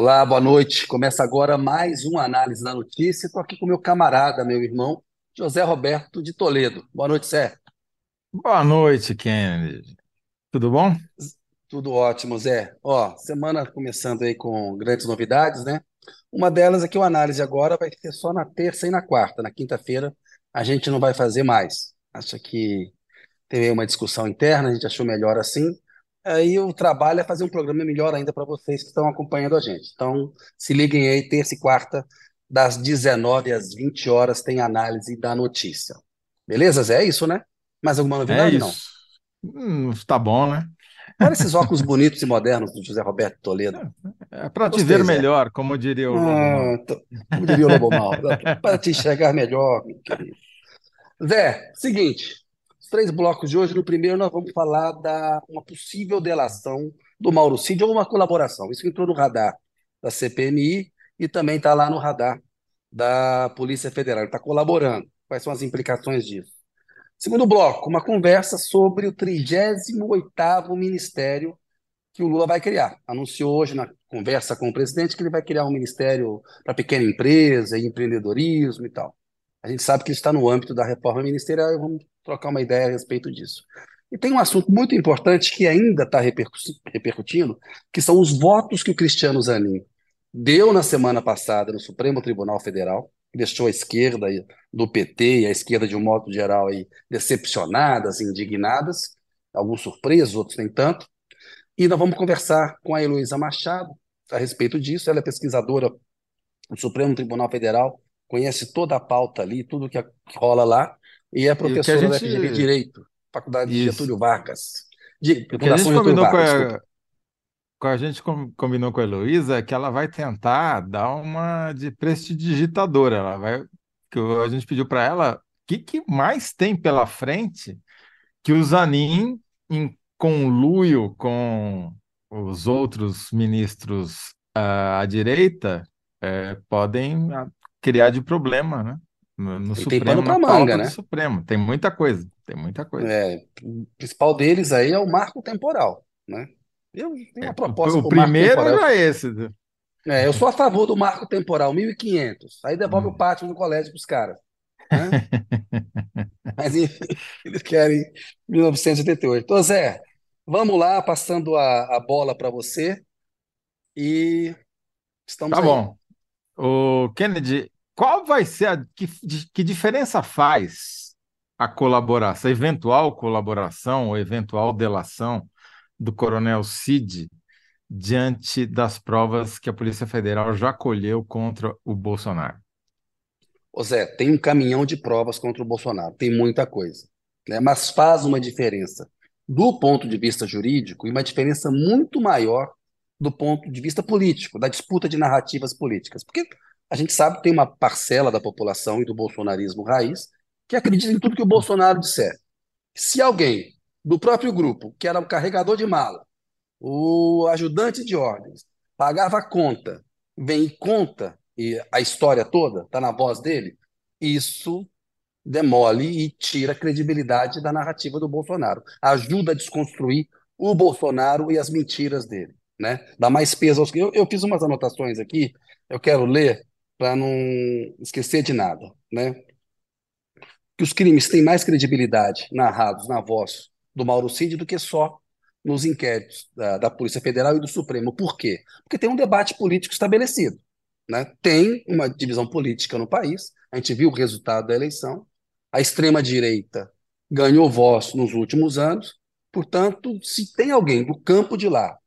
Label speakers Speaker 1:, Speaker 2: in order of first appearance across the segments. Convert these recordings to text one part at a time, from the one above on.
Speaker 1: Olá, boa noite. Começa agora mais uma análise da notícia. Estou aqui com meu camarada, meu irmão, José Roberto de Toledo. Boa noite, Zé.
Speaker 2: Boa noite, Kennedy. Tudo bom?
Speaker 1: Tudo ótimo, Zé. Ó, semana começando aí com grandes novidades, né? Uma delas é que o análise agora vai ser só na terça e na quarta. Na quinta-feira a gente não vai fazer mais. Acha que teve uma discussão interna, a gente achou melhor assim. Aí o trabalho é fazer um programa melhor ainda para vocês que estão acompanhando a gente. Então, se liguem aí, terça e quarta, das 19 às 20 horas, tem análise da notícia. Beleza, Zé? É isso, né? Mais alguma
Speaker 2: É
Speaker 1: novidade? Não.
Speaker 2: isso. Hum, tá bom, né?
Speaker 1: Olha esses óculos bonitos e modernos do José Roberto Toledo.
Speaker 2: É para te ver melhor, como diria o.
Speaker 1: Ah, tô- como diria o Lobo Mal, para te enxergar melhor, meu querido. Zé, seguinte, três blocos de hoje, no primeiro nós vamos falar da uma possível delação do Mauro Cid ou uma colaboração. Isso entrou no radar da CPMI e também está lá no radar da Polícia Federal. Está colaborando. Quais são as implicações disso? Segundo bloco, uma conversa sobre o 38º ministério que o Lula vai criar. Anunciou hoje na conversa com o presidente que ele vai criar um ministério para pequena empresa empreendedorismo e tal. A gente sabe que está no âmbito da reforma ministerial e vamos trocar uma ideia a respeito disso. E tem um assunto muito importante que ainda está repercutindo, que são os votos que o Cristiano Zanin deu na semana passada no Supremo Tribunal Federal, que deixou a esquerda do PT e a esquerda de um modo geral aí decepcionadas, indignadas, alguns surpresos, outros nem tanto. E nós vamos conversar com a Heloísa Machado a respeito disso. Ela é pesquisadora do Supremo Tribunal Federal, conhece toda a pauta ali, tudo que rola lá, e é
Speaker 2: E
Speaker 1: professora da
Speaker 2: gente.
Speaker 1: FGV Direito, Faculdade de
Speaker 2: Isso.
Speaker 1: Getúlio Vargas. De,
Speaker 2: O que a gente combinou com
Speaker 1: Vargas, desculpa.
Speaker 2: a, com a gente com- combinou com a Heloísa é que ela vai tentar dar uma de prestidigitadora. Ela vai. Que o- a gente pediu para ela o que, que mais tem pela frente que o Zanin, em conluio com os outros ministros ah, à direita, eh, podem ah, criar de problema, né? No, no
Speaker 1: E tem pano
Speaker 2: Supremo,
Speaker 1: para manga,
Speaker 2: do
Speaker 1: né?
Speaker 2: Supremo. Tem muita coisa, tem muita coisa.
Speaker 1: É, o principal deles aí é o marco temporal, né? Eu tenho
Speaker 2: É,
Speaker 1: uma
Speaker 2: o,
Speaker 1: proposta
Speaker 2: o
Speaker 1: para o
Speaker 2: primeiro era esse. né?
Speaker 1: É, eu sou a favor do marco temporal, 1.500. Aí devolve o
Speaker 2: Hum.
Speaker 1: pátio no colégio para os caras, né? Mas enfim, eles querem 1988. Então, Zé, vamos lá, passando a, a bola para você e estamos
Speaker 2: Tá
Speaker 1: aí.
Speaker 2: bom. O Kennedy, qual vai ser a que, que diferença faz a colaboração, a eventual colaboração ou eventual delação do Coronel Cid diante das provas que a Polícia Federal já colheu contra o Bolsonaro?
Speaker 1: Ô Zé, tem um caminhão de provas contra o Bolsonaro, tem muita coisa, né? Mas faz uma diferença do ponto de vista jurídico e uma diferença muito maior do ponto de vista político, da disputa de narrativas políticas. Porque a gente sabe que tem uma parcela da população e do bolsonarismo raiz que acredita em tudo que o Bolsonaro disser. Se alguém do próprio grupo, que era o carregador de mala, o ajudante de ordens, pagava conta, vem e conta e a história toda está na voz dele, isso demole e tira a credibilidade da narrativa do Bolsonaro. Ajuda a desconstruir o Bolsonaro e as mentiras dele, né? Dá mais peso aos. Eu, eu fiz umas anotações aqui, eu quero ler para não esquecer de nada, né? Que os crimes têm mais credibilidade narrados na voz do Mauro Cid do que só nos inquéritos da, da Polícia Federal e do Supremo. Por quê? Porque tem um debate político estabelecido. Né? Tem uma divisão política no país, a gente viu o resultado da eleição, a extrema-direita ganhou voz nos últimos anos, portanto, se tem alguém do campo de lá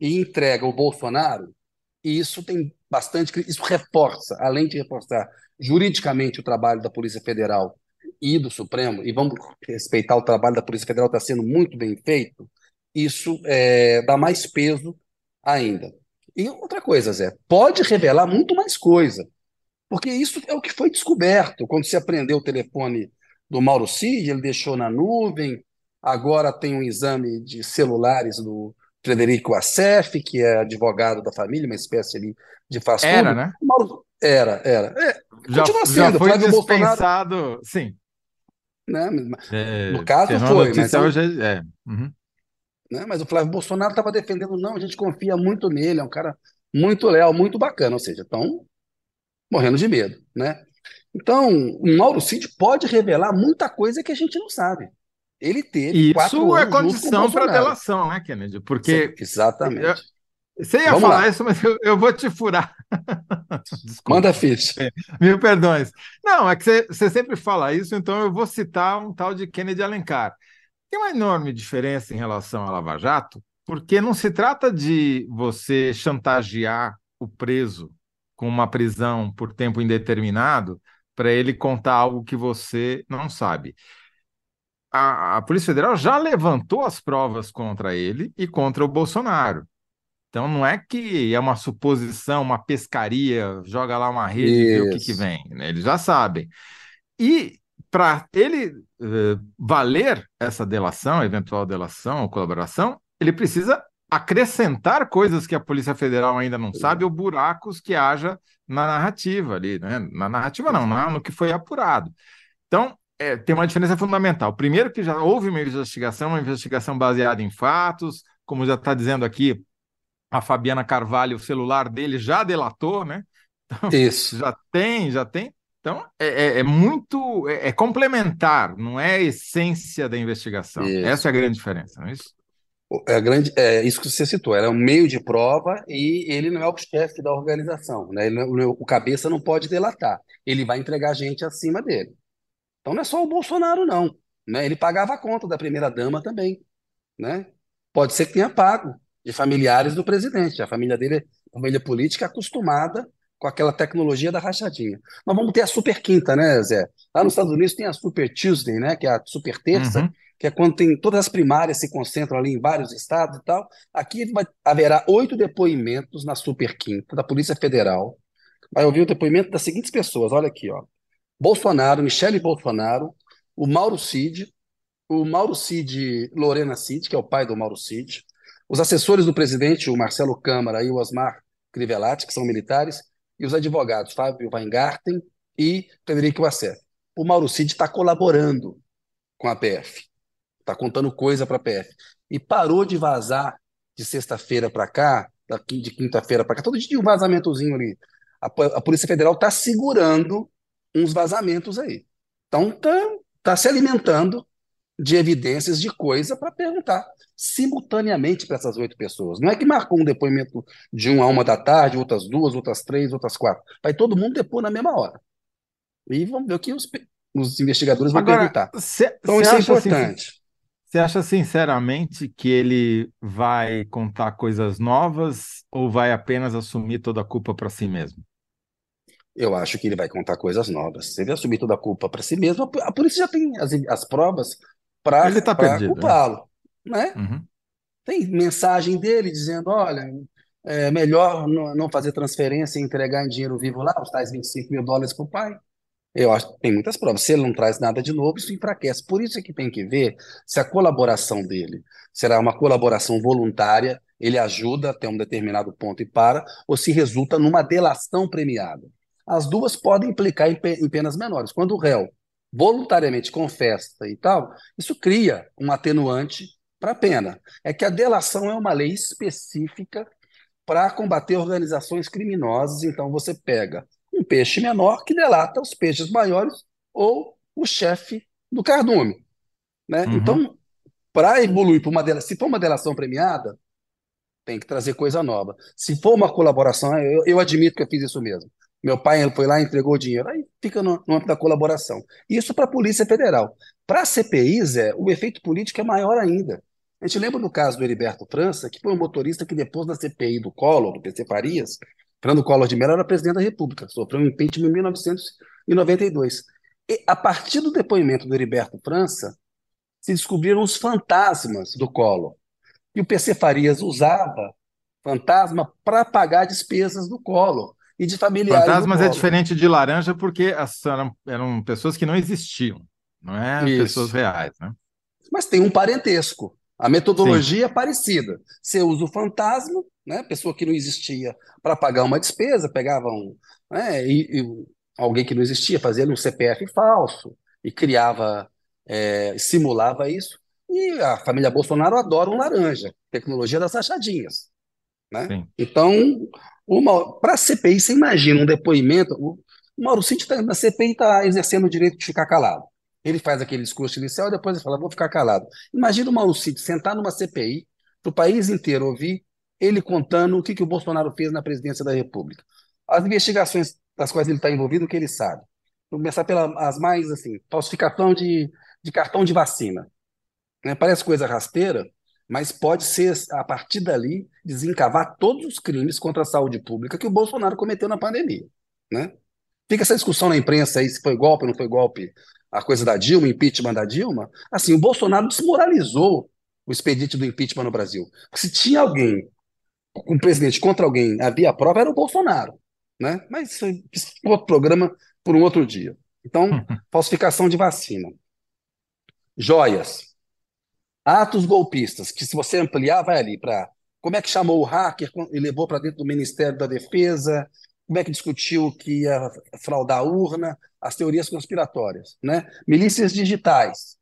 Speaker 1: e entrega o Bolsonaro, isso tem bastante, isso reforça, além de reforçar juridicamente o trabalho da Polícia Federal e do Supremo, e vamos respeitar o trabalho da Polícia Federal, está sendo muito bem feito, isso é, dá mais peso ainda. E outra coisa, Zé, pode revelar muito mais coisa, porque isso é o que foi descoberto quando se aprendeu o telefone do Mauro Cid, ele deixou na nuvem, agora tem um exame de celulares do Frederico Assef, que é advogado da família, uma espécie ali de faz
Speaker 2: Era,
Speaker 1: tudo.
Speaker 2: né?
Speaker 1: Mauro, era, era. É,
Speaker 2: Já,
Speaker 1: continua
Speaker 2: já
Speaker 1: sendo,
Speaker 2: foi
Speaker 1: Flávio Bolsonaro,
Speaker 2: dispensado, sim.
Speaker 1: né?
Speaker 2: É,
Speaker 1: No caso foi, mas,
Speaker 2: notícia
Speaker 1: é um-
Speaker 2: hoje é. Uhum.
Speaker 1: né? Mas o Flávio Bolsonaro estava defendendo, não, a gente confia muito nele, é um cara muito leal, muito bacana, ou seja, estão morrendo de medo, né? Então, o Mauro Cid pode revelar muita coisa que a gente não sabe. Ele teve
Speaker 2: Isso é condição para delação, né, Kennedy? Porque
Speaker 1: Exatamente.
Speaker 2: você ia
Speaker 1: Vamos
Speaker 2: falar
Speaker 1: lá.
Speaker 2: isso, mas eu, eu vou te furar. Desculpa.
Speaker 1: Manda ficha.
Speaker 2: Mil perdões. Não, é que você, você sempre fala isso, então eu vou citar um tal de Kennedy Alencar. Tem uma enorme diferença em relação à Lava Jato, porque não se trata de você chantagear o preso com uma prisão por tempo indeterminado para ele contar algo que você não sabe. A, a Polícia Federal já levantou as provas contra ele e contra o Bolsonaro. Então não é que é uma suposição, uma pescaria, joga lá uma rede e vê o que, que
Speaker 1: Isso.
Speaker 2: vem. né? Eles já sabem. E para ele eh, valer essa delação, eventual delação ou colaboração, ele precisa acrescentar coisas que a Polícia Federal ainda não sabe ou buracos que haja na narrativa ali, né? Na narrativa não, na- no que foi apurado. Então, é, tem uma diferença fundamental. Primeiro que já houve uma investigação, uma investigação baseada em fatos, como já está dizendo aqui, a Fabiana Carvalho, o celular dele já delatou, né?
Speaker 1: Isso.
Speaker 2: Já tem, já tem. Então, é, é- é muito. É, é complementar, não é a essência da investigação.
Speaker 1: Isso.
Speaker 2: Essa é a grande diferença, não é isso?
Speaker 1: É, a grande, é isso que você citou, era um meio de prova e ele não é o chefe da organização, né? Ele o cabeça não pode delatar, ele vai entregar gente acima dele. Então não é só o Bolsonaro, não, né? Ele pagava a conta da primeira-dama também, né? Pode ser que tenha pago de familiares do presidente, a família dele é uma família política acostumada com aquela tecnologia da rachadinha. Nós vamos ter a Super Quinta, né, Zé? Lá nos Estados Unidos tem a Super Tuesday, né? Que é a Super Terça,
Speaker 2: Uhum.
Speaker 1: que é quando tem todas as primárias se concentram ali em vários estados e tal. Aqui vai- haverá oito depoimentos na Super Quinta da Polícia Federal. Vai ouvir o depoimento das seguintes pessoas. Olha aqui, ó. Bolsonaro, Michele Bolsonaro, o Mauro Cid, o Mauro Cid, Lorena Cid, que é o pai do Mauro Cid, os assessores do presidente, o Marcelo Câmara e o Osmar Crivellati, que são militares, e os advogados, Fábio Weingarten e Frederico Wassef. O Mauro Cid está colaborando com a PF, está contando coisa para a PF. E parou de vazar de sexta-feira para cá, de quinta-feira para cá, todo dia um vazamentozinho ali. A, a Polícia Federal está segurando uns vazamentos aí. Então está tá se alimentando de evidências de coisa para perguntar simultaneamente para essas oito pessoas. Não é que marcou um depoimento de uma a uma da tarde, outras duas, outras três, outras quatro. Vai todo mundo depor na mesma hora. E vamos ver o que os, os investigadores vão
Speaker 2: Agora,
Speaker 1: perguntar.
Speaker 2: você
Speaker 1: Então isso é
Speaker 2: assim,
Speaker 1: importante.
Speaker 2: você acha sinceramente que ele vai contar coisas novas ou vai apenas assumir toda a culpa para si mesmo?
Speaker 1: Eu acho que ele vai contar coisas novas. Se ele assumir toda a culpa para si mesmo, a polícia já tem as, as provas para
Speaker 2: tá né?
Speaker 1: culpá-lo, né?
Speaker 2: Uhum.
Speaker 1: Tem mensagem dele dizendo, olha, é melhor não, não fazer transferência e entregar em dinheiro vivo lá, os tais 25 mil dólares para o pai. Eu acho que tem muitas provas. Se ele não traz nada de novo, isso enfraquece. Por isso é que tem que ver se a colaboração dele será uma colaboração voluntária, ele ajuda até um determinado ponto e para, ou se resulta numa delação premiada. As duas podem implicar em, pe- em penas menores. Quando o réu voluntariamente confessa e tal, isso cria um atenuante para a pena. É que a delação é uma lei específica para combater organizações criminosas. Então você pega um peixe menor que delata os peixes maiores ou o chefe do cardume, né?
Speaker 2: Uhum.
Speaker 1: Então, para evoluir para uma delação, se for uma delação premiada, tem que trazer coisa nova. Se for uma colaboração, eu, eu admito que eu fiz isso mesmo. Meu pai foi lá e entregou o dinheiro, aí fica no, no âmbito da colaboração. Isso para a Polícia Federal. Para a CPI, Zé, o efeito político é maior ainda. A gente lembra do caso do Heriberto França, que foi um motorista que depois da CPI do Collor, do PC Farias, Fernando Collor de Mello era presidente da República, sofreu um impeachment em 1992. E a partir do depoimento do Heriberto França, se descobriram os fantasmas do Collor. E o PC Farias usava fantasma para pagar despesas do Collor e de familiares
Speaker 2: Fantasmas é diferente de laranja porque eram, eram pessoas que não existiam, não é
Speaker 1: Isso.
Speaker 2: pessoas reais, né?
Speaker 1: Mas tem um parentesco. A metodologia é parecida. Você usa o fantasma, né, pessoa que não existia, para pagar uma despesa, pegava um, né, e, e alguém que não existia, fazia um CPF falso e criava, é, simulava isso. E a família Bolsonaro adora um laranja, tecnologia das rachadinhas. Né? Então, para a CPI, você imagina um depoimento. O Mauro Cid tá, na CPI está exercendo o direito de ficar calado. Ele faz aquele discurso inicial e depois ele fala: vou ficar calado. Imagina o Mauro Cid sentar numa CPI, para o país inteiro ouvir ele contando o que, que o Bolsonaro fez na presidência da República. As investigações das quais ele está envolvido, o que ele sabe. Vou começar pelas mais, assim, falsificação de, de cartão de vacina. Né? Parece coisa rasteira, mas pode ser, a partir dali, desencavar todos os crimes contra a saúde pública que o Bolsonaro cometeu na pandemia. Né? Fica essa discussão na imprensa aí se foi golpe ou não foi golpe, a coisa da Dilma, impeachment da Dilma. Assim, o Bolsonaro desmoralizou o expediente do impeachment no Brasil. Porque se tinha alguém, um presidente contra alguém, havia prova, era o Bolsonaro. Né? Mas isso é outro programa por um outro dia. Então, falsificação de vacina. Joias. Atos golpistas, que se você ampliar, vai ali para como é que chamou o hacker e levou para dentro do Ministério da Defesa, como é que discutiu que ia fraudar a urna, as teorias conspiratórias, né? Milícias digitais,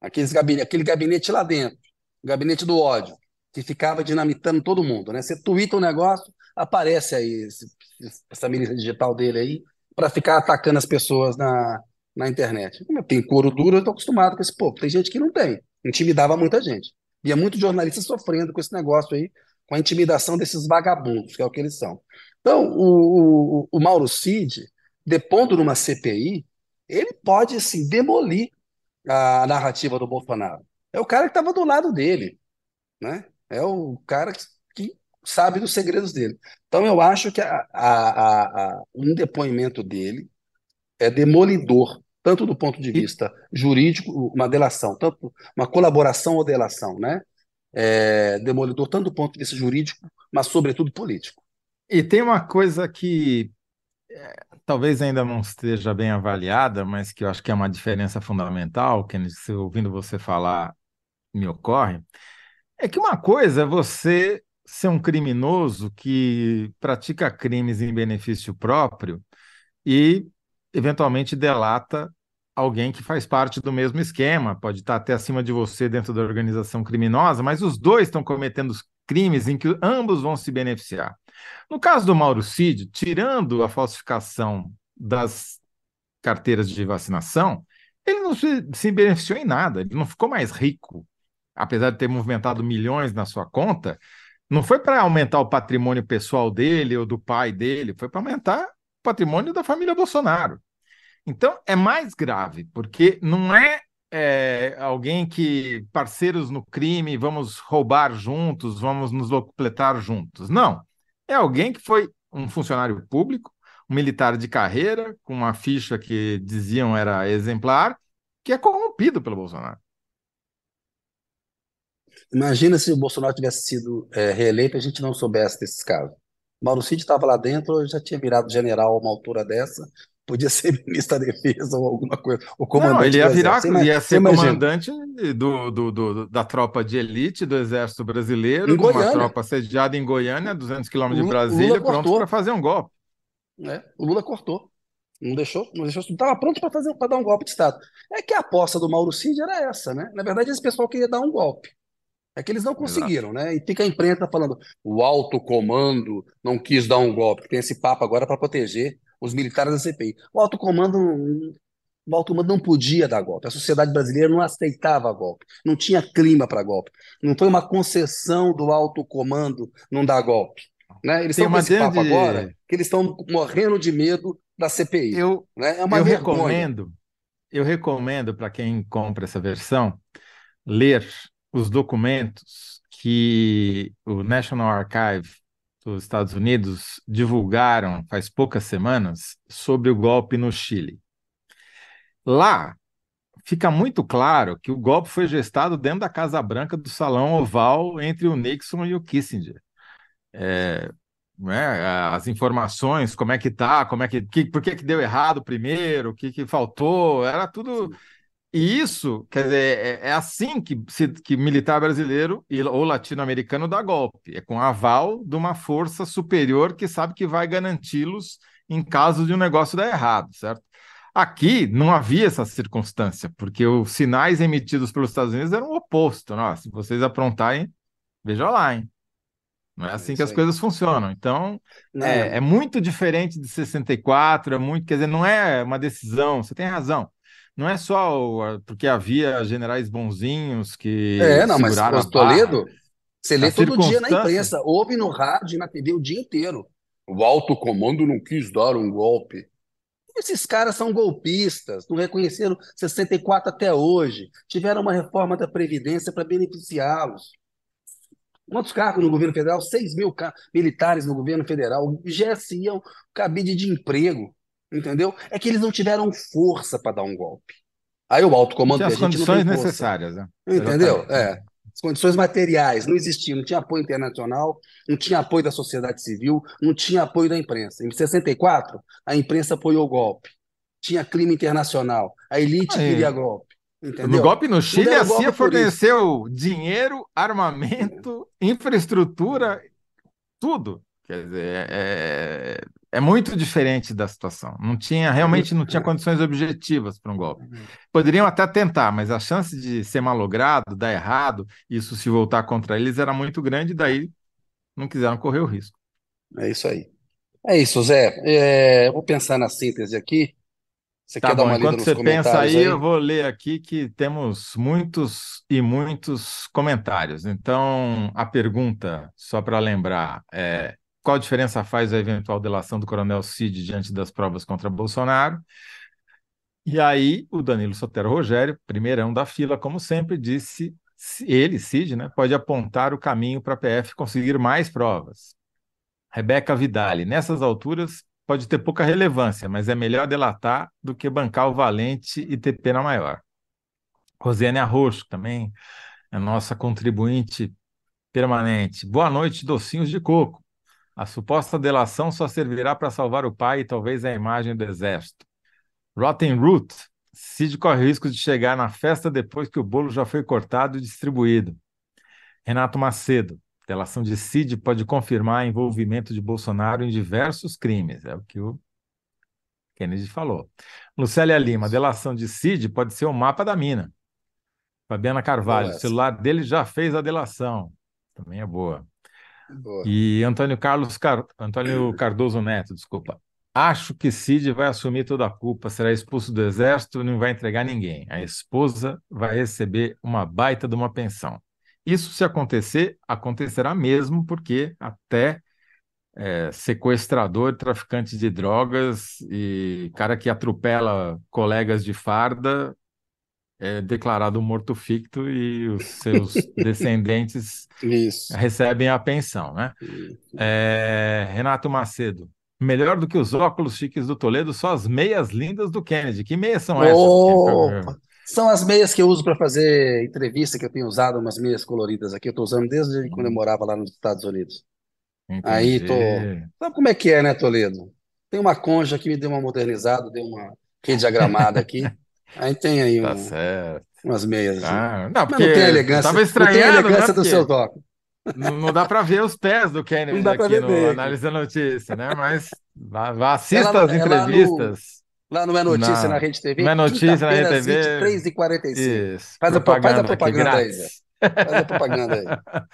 Speaker 1: aqueles gabinete, aquele gabinete lá dentro, o gabinete do ódio, que ficava dinamitando todo mundo, né? Você twitta um negócio, aparece aí esse, essa milícia digital dele aí, para ficar atacando as pessoas na, na internet. Tem couro duro, eu estou acostumado com esse povo. Tem gente que não tem. Intimidava muita gente. É muito jornalista sofrendo com esse negócio aí, com a intimidação desses vagabundos, que é o que eles são. Então, o, o, o Mauro Cid, depondo numa CPI, ele pode, assim, demolir a narrativa do Bolsonaro. É o cara que estava do lado dele, né? É o cara que, que, sabe dos segredos dele. Então, eu acho que a, a, a, um depoimento dele é demolidor, tanto do ponto de vista jurídico, uma delação, tanto uma colaboração ou delação, né? É demolidor tanto do ponto de vista jurídico, mas sobretudo político.
Speaker 2: E tem uma coisa que é, talvez ainda não esteja bem avaliada, mas que eu acho que é uma diferença fundamental, que ouvindo você falar me ocorre, é que uma coisa é você ser um criminoso que pratica crimes em benefício próprio e eventualmente delata alguém que faz parte do mesmo esquema, pode estar até acima de você dentro da organização criminosa, mas os dois estão cometendo crimes em que ambos vão se beneficiar. No caso do Mauro Cid, tirando a falsificação das carteiras de vacinação, ele não se, se beneficiou em nada, ele não ficou mais rico, apesar de ter movimentado milhões na sua conta, não foi para aumentar o patrimônio pessoal dele ou do pai dele, foi para aumentar patrimônio da família Bolsonaro. Então é mais grave, porque não é é, alguém que parceiros no crime, vamos roubar juntos, vamos nos locupletar juntos. Não. É alguém que foi um funcionário público, um militar de carreira, com uma ficha que diziam era exemplar, que é corrompido pelo Bolsonaro.
Speaker 1: Imagina se o Bolsonaro tivesse sido é, reeleito e a gente não soubesse desses casos. Mauro Cid estava lá dentro, já tinha virado general a uma altura dessa, podia ser ministro da Defesa ou alguma coisa, o comandante
Speaker 2: Não, ele ia virar, ia ser comandante do, do, do, da tropa de elite do Exército Brasileiro, uma tropa sediada em Goiânia, 200 quilômetros de Brasília, pronto para fazer um golpe.
Speaker 1: É, o Lula cortou. Não deixou, não deixou, estava pronto para fazer para dar um golpe de Estado. É que a aposta do Mauro Cid era essa, né? Na verdade, esse pessoal queria dar um golpe. É que eles não conseguiram, Exato. né? E fica a imprensa falando, o alto comando não quis dar um golpe. Tem esse papo agora para proteger os militares da CPI. O alto comando, o alto comando não podia dar golpe. A sociedade brasileira não aceitava golpe. Não tinha clima para golpe. Não foi uma concessão do alto comando não dar golpe. Né? Eles Tem estão com esse papo de... agora que eles estão morrendo de medo da CPI.
Speaker 2: Eu, né? é uma eu recomendo, eu recomendo para quem compra essa versão ler os documentos que o National Archive dos Estados Unidos divulgaram faz poucas semanas sobre o golpe no Chile. Lá fica muito claro que o golpe foi gestado dentro da Casa Branca do Salão Oval entre o Nixon e o Kissinger. É, né, as informações, como é que tá, como é que, que por que, que deu errado primeiro, o que, que faltou, era tudo e isso, quer dizer, é, é assim que, se, que militar brasileiro ou latino-americano dá golpe. É com aval de uma força superior que sabe que vai garanti-los em caso de um negócio dar errado, certo? Aqui não havia essa circunstância, porque os sinais emitidos pelos Estados Unidos eram o oposto. Se vocês aprontarem, veja lá, hein? Não é assim
Speaker 1: É
Speaker 2: que as coisas funcionam. Então, é, é muito diferente de 64, é muito, quer dizer, não é uma decisão, você tem razão. Não é só o- porque havia generais bonzinhos que
Speaker 1: é, não, mas o. Toledo, você lê todo dia na imprensa, ouve no rádio e na TV o dia inteiro. O alto comando não quis dar um golpe. Esses caras são golpistas, não reconheceram 64 até hoje. Tiveram uma reforma da Previdência para beneficiá-los. Quantos cargos no governo federal? 6 mil militares no governo federal. GSI cabide de emprego, entendeu? É que eles não tiveram força para dar um golpe. Aí o alto comando
Speaker 2: tinha as condições necessárias, né?
Speaker 1: Entendeu? É. As condições materiais não existiam, não tinha apoio internacional, não tinha apoio da sociedade civil, não tinha apoio da imprensa. Em 64, a imprensa apoiou o golpe. Tinha clima internacional, a elite
Speaker 2: Aí,
Speaker 1: queria golpe.
Speaker 2: No
Speaker 1: Entendeu?
Speaker 2: golpe no Chile, a CIA forneceu dinheiro, armamento, infraestrutura, tudo. Quer dizer, é, é muito diferente da situação. Não tinha, realmente não tinha condições objetivas para um golpe. Poderiam até tentar, mas a chance de ser malogrado, dar errado, isso se voltar contra eles era muito grande, daí não quiseram correr o risco.
Speaker 1: É isso aí. É isso, Zé. É, vou pensar na síntese aqui. Você
Speaker 2: Tá
Speaker 1: quer dar
Speaker 2: bom,
Speaker 1: uma lida
Speaker 2: enquanto
Speaker 1: nos
Speaker 2: você pensa aí,
Speaker 1: aí?
Speaker 2: eu vou ler aqui que temos muitos e muitos comentários. Então, a pergunta, só para lembrar, é qual diferença faz a eventual delação do Coronel Cid diante das provas contra Bolsonaro? E aí, o Danilo Sotero Rogério, primeirão da fila, como sempre, disse, se ele, Cid, né, pode apontar o caminho para a PF conseguir mais provas. Rebeca Vidali, nessas alturas pode ter pouca relevância, mas é melhor delatar do que bancar o valente e ter pena maior. Rosiane Arroxo, também é nossa contribuinte permanente. Boa noite, docinhos de coco. A suposta delação só servirá para salvar o pai e talvez a imagem do exército. Rotten Root, Cid corre risco de chegar na festa depois que o bolo já foi cortado e distribuído. Renato Macedo, delação de Cid pode confirmar envolvimento de Bolsonaro em diversos crimes, é o que o Kennedy falou. Lucélia Lima, delação de Cid pode ser o mapa da mina. Fabiana Carvalho, o celular dele já fez a delação. Também é boa. E Antônio Carlos Car... Antônio Cardoso Neto, desculpa. Acho que Cid vai assumir toda a culpa, será expulso do exército e não vai entregar ninguém. A esposa vai receber uma baita de uma pensão. Isso, se acontecer, acontecerá mesmo, porque até é, sequestrador, traficante de drogas e cara que atropela colegas de farda é declarado morto ficto e os seus descendentes recebem a pensão, né? É, Renato Macedo. Melhor do que os óculos chiques do Toledo, só as meias lindas do Kennedy. Que meias são essas?
Speaker 1: Opa! São as meias que eu uso para fazer entrevista, que eu tenho usado umas meias coloridas aqui. Eu estou usando desde quando eu morava lá nos Estados Unidos. Aí tô.
Speaker 2: Entendi.
Speaker 1: Sabe como é que é, né, Toledo? Tem uma conja que me deu uma modernizada, deu uma rediagramada aqui. Aí tem aí
Speaker 2: Tá
Speaker 1: um-
Speaker 2: certo.
Speaker 1: umas meias assim.
Speaker 2: Ah, não,
Speaker 1: Mas
Speaker 2: porque
Speaker 1: não tem elegância,
Speaker 2: tava
Speaker 1: não tem
Speaker 2: estranhando,
Speaker 1: elegância
Speaker 2: né?
Speaker 1: do
Speaker 2: Porque
Speaker 1: seu toque.
Speaker 2: não, não dá para ver os pés do Kennedy
Speaker 1: Não dá pra
Speaker 2: aqui
Speaker 1: ver
Speaker 2: no
Speaker 1: bem.
Speaker 2: Análise da Notícia, né? Mas vá, vá,
Speaker 1: É
Speaker 2: assista
Speaker 1: lá,
Speaker 2: as
Speaker 1: no- é lá no,
Speaker 2: entrevistas.
Speaker 1: lá no É Notícia, na
Speaker 2: Na,
Speaker 1: Rede TV,
Speaker 2: não é notícia na
Speaker 1: quinta-feira,
Speaker 2: Rede TV.
Speaker 1: 23h45.
Speaker 2: Isso,
Speaker 1: Faz a, faz a
Speaker 2: propaganda aqui
Speaker 1: propaganda aí,
Speaker 2: grátis.
Speaker 1: Faz a propaganda aí.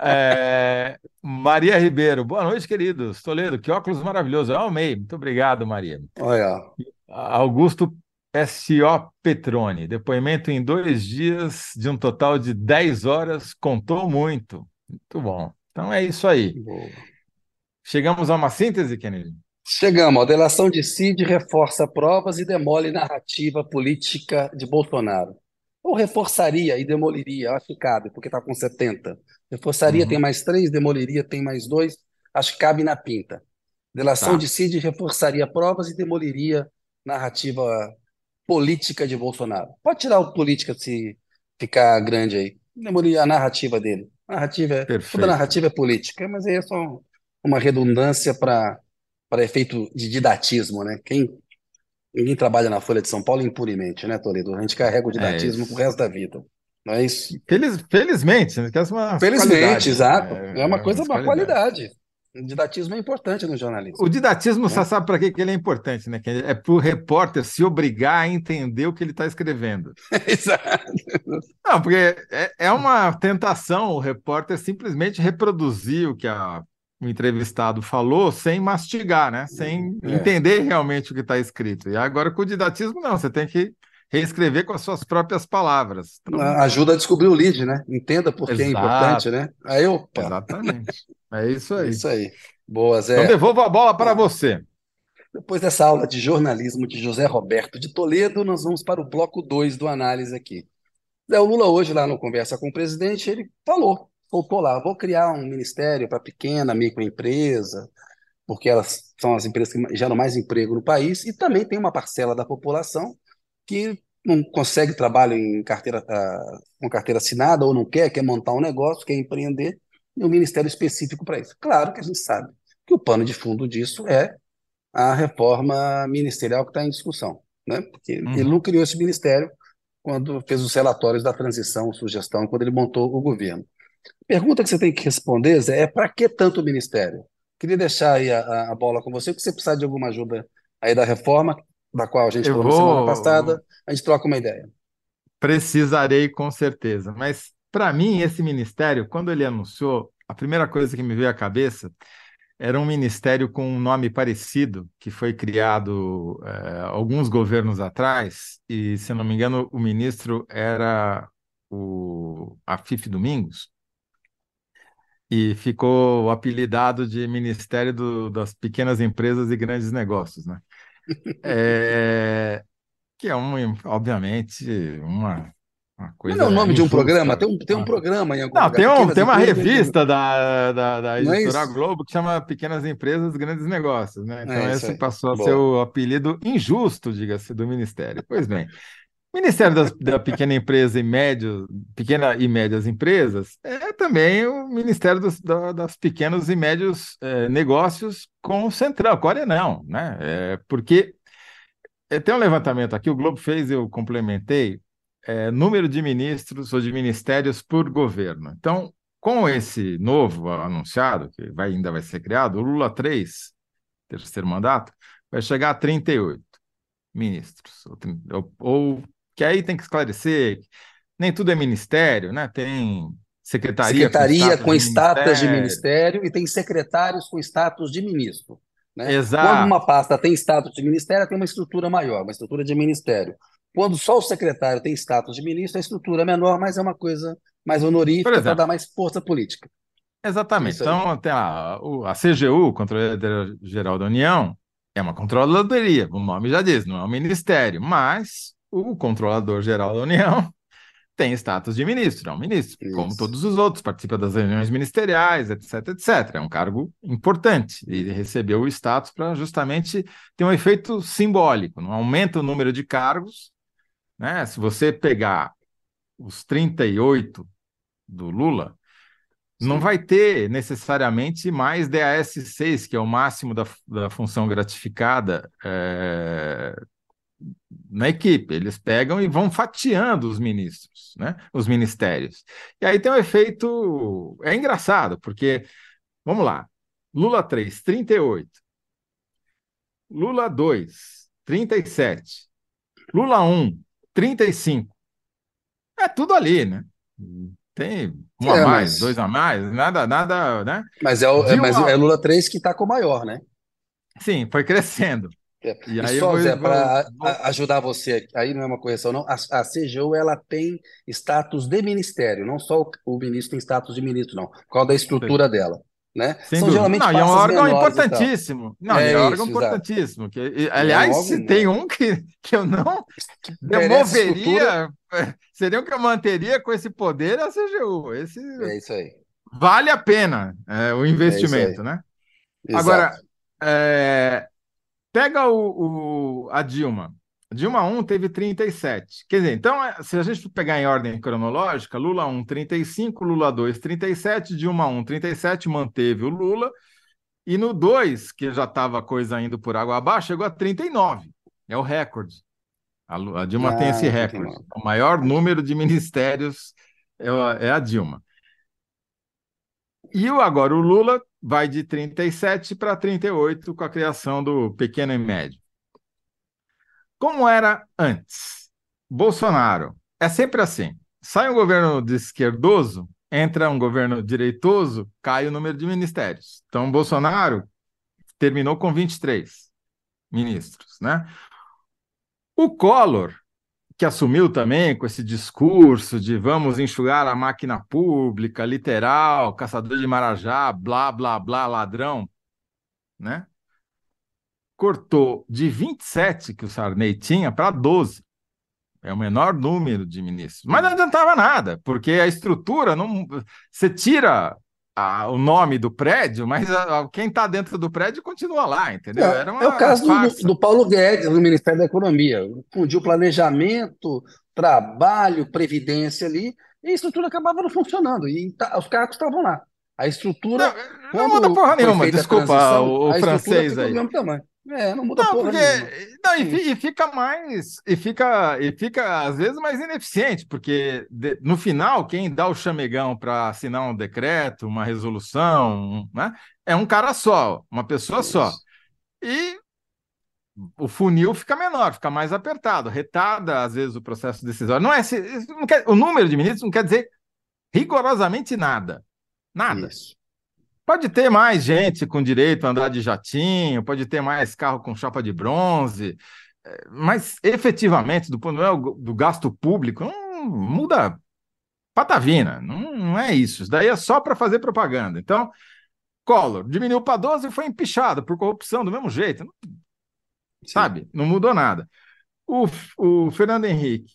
Speaker 2: É, Maria Ribeiro, boa noite, queridos. Toledo, que óculos maravilhoso. Eu amei. Muito obrigado, Maria.
Speaker 1: Olha,
Speaker 2: Augusto S.O. Petroni, depoimento em dois dias, de um total de 10 horas, contou muito. Muito bom. Então é isso aí.
Speaker 1: boa.
Speaker 2: Chegamos a uma síntese, Kennedy?
Speaker 1: Chegamos. A delação de Cid reforça provas e demole narrativa política de Bolsonaro. Ou reforçaria e demoliria, acho que cabe, porque está com 70. Reforçaria,
Speaker 2: Uhum.
Speaker 1: tem mais três, demoliria, tem mais dois, acho que cabe na pinta. Delação
Speaker 2: Tá.
Speaker 1: de Cid reforçaria provas e demoliria narrativa política de Bolsonaro. Pode tirar o política se ficar grande aí. Demoliria a narrativa dele. A narrativa é, toda narrativa é política, mas aí é só uma redundância para efeito de didatismo, né? Quem ninguém trabalha na Folha de São Paulo impunemente, né, Toledo? A gente carrega o
Speaker 2: É
Speaker 1: didatismo pro
Speaker 2: isso.
Speaker 1: resto da vida. Não é isso?
Speaker 2: Feliz, felizmente, né? que essa é uma
Speaker 1: Felizmente, exato. É uma
Speaker 2: É
Speaker 1: coisa,
Speaker 2: uma qualidade.
Speaker 1: qualidade. O didatismo é importante no jornalismo.
Speaker 2: O didatismo, né? você sabe para que ele é importante, né? É para o repórter se obrigar a entender o que ele está escrevendo.
Speaker 1: Exato.
Speaker 2: Não, porque é, é, uma tentação o repórter simplesmente reproduzir o que a, o entrevistado falou sem mastigar, né? Sem é. entender realmente o que está escrito. E agora com o didatismo, não, você tem que reescrever com as suas próprias palavras.
Speaker 1: Então... Ajuda a descobrir o lead, né? Entenda por que é importante, né?
Speaker 2: Aí, opa. Exatamente. É isso aí. É
Speaker 1: isso aí. Boa, Zé.
Speaker 2: Então devolvo a bola para você.
Speaker 1: Depois dessa aula de jornalismo de José Roberto de Toledo, nós vamos para o bloco 2 do análise aqui. Zé, o Lula hoje, lá no Conversa com o Presidente, ele falou, voltou lá, vou criar um ministério para pequena, microempresa, porque elas são as empresas que geram mais emprego no país, e também tem uma parcela da população que não consegue trabalho em carteira, com carteira assinada ou não quer, quer montar um negócio, quer empreender, e um ministério específico para isso. Claro que a gente sabe que o pano de fundo disso é a reforma ministerial que está em discussão, né? Porque uhum. ele não criou esse ministério quando fez os relatórios da transição, sugestão, quando ele montou o governo. A pergunta que você tem que responder Zé, é para que tanto ministério? Queria deixar aí a, a bola com você, porque você precisar de alguma ajuda aí da reforma, da qual a gente falou vou... semana passada, a gente troca uma ideia.
Speaker 2: Precisarei com certeza, mas para mim esse ministério, quando ele anunciou, a primeira coisa que me veio à cabeça era um ministério com um nome parecido, que foi criado é, alguns governos atrás, e, se não me engano, o ministro era o Afif Domingos, e ficou apelidado de Ministério do, das Pequenas Empresas e Grandes Negócios, né? É, que é, um, obviamente, uma, uma coisa.
Speaker 1: Não é o nome injusta. de um programa? Tem um, tem um programa em algum
Speaker 2: Não, tem, um, tem uma revista da, da, da é editora é Globo que chama Pequenas Empresas, Grandes Negócios, né? Então, é esse passou a ser o apelido injusto, diga-se, do Ministério. Pois bem. Ministério das, da Pequena Empresa e Médio, Pequena e Médias Empresas é também o Ministério dos, da, das Pequenos e Médios é, Negócios com o Central, Coreia não, né? É, porque é, tem um levantamento aqui, o Globo fez, eu complementei, é, número de ministros ou de ministérios por governo. Então, com esse novo anunciado, que vai, ainda vai ser criado, o Lula 3, terceiro mandato, vai chegar a 38 ministros, ou, ou que aí tem que esclarecer, nem tudo é ministério, né? Tem secretaria,
Speaker 1: secretaria com status, de, de ministério e tem secretários com status de ministro. Né?
Speaker 2: Exato.
Speaker 1: Quando uma pasta tem status de ministério, tem uma estrutura maior, uma estrutura de ministério. Quando só o secretário tem status de ministro, a estrutura é menor, mas é uma coisa mais honorífica para dar mais força política.
Speaker 2: Exatamente. Então, tem a, a CGU, Controladoria Geral da União, é uma controladoria, o nome já diz, não é um ministério, mas o controlador geral da União tem status de ministro, é um ministro, Isso. como todos os outros, participa das reuniões ministeriais, etc, etc. É um cargo importante e recebeu o status para justamente ter um efeito simbólico, não aumenta o número de cargos, né? Se você pegar os 38 do Lula, Sim. não vai ter necessariamente mais DAS 6, que é o máximo da, da função gratificada é, na equipe. Eles pegam e vão fatiando os ministros, né? os ministérios. E aí tem um efeito. É engraçado, porque, vamos lá, Lula 3, 38. Lula 2, 37. Lula 1, 35. É tudo ali, né? Tem um é, a mais, mas... dois a mais, nada, nada, né?
Speaker 1: Mas é, o, é, mas é Lula 3 que está com o maior, né?
Speaker 2: Sim, foi crescendo.
Speaker 1: É. E, e aí só, vou, Zé, para ajudar você, aí não é uma correção, não. A, a CGU ela tem status de ministério, não só o, o, ministro tem status de ministro, não, por causa da estrutura Sim. dela. Né?
Speaker 2: Sem São geralmente não, e é um órgão importantíssimo. Não, é, é um órgão importantíssimo. Que, e, aliás, é um se tem um que, que eu não que demoveria, seria o que eu manteria com esse poder a CGU. Esse,
Speaker 1: é isso aí.
Speaker 2: Vale a pena é, o investimento, né? Exato. Agora, é, Pega o, o, a Dilma. Dilma 1 teve 37. Quer dizer, então, é, se a gente pegar em ordem cronológica, Lula 1, 35, Lula 2, 37, Dilma 1, 37, manteve o Lula. E no 2, que já estava a coisa indo por água abaixo, chegou a 39. É o recorde. A, Dilma ah, tem esse recorde. O maior número de ministérios é é a Dilma. E agora o Lula vai de 37 para 38 com a criação do pequeno e médio. Como era antes? Bolsonaro. É sempre assim. Sai um governo de esquerdoso, entra um governo direitoso, cai o número de ministérios. Então, Bolsonaro terminou com 23 ministros, né? O Collor, que assumiu também com esse discurso de vamos enxugar a máquina pública, literal, caçador de marajá, blá, blá, blá, ladrão, né? Cortou de 27 que o Sarney tinha para 12. É o menor número de ministros. Mas não adiantava nada, porque a estrutura não. Você tira a, o nome do prédio, mas a, quem está dentro do prédio continua lá, entendeu?
Speaker 1: É, é o caso do, do, Paulo Guedes, no Ministério da Economia. Fundiu planejamento, trabalho, previdência ali, e a estrutura acabava não funcionando. E tá, os cargos estavam lá. A estrutura.
Speaker 2: Não, não muda porra nenhuma, desculpa, o, o francês aí.
Speaker 1: É, não muda não, porra porque,
Speaker 2: não, e, e, fica mais e fica e fica às vezes mais ineficiente, porque de, no final quem dá o chamegão para assinar um decreto, uma resolução, né, é um cara só, uma pessoa Isso. só. E o funil fica menor, fica mais apertado, retarda às vezes o processo decisório. Não é não quer, o número de ministros não quer dizer rigorosamente nada. Nada. Isso. Pode ter mais gente com direito a andar de jatinho, pode ter mais carro com chapa de bronze, é, mas efetivamente, do ponto de vista do gasto público, não muda patavina, não, não é isso. Isso daí é só para fazer propaganda. Então, Collor diminuiu para 12 e foi empichado por corrupção do mesmo jeito. Sabe? Não mudou nada. O, o Fernando Henrique.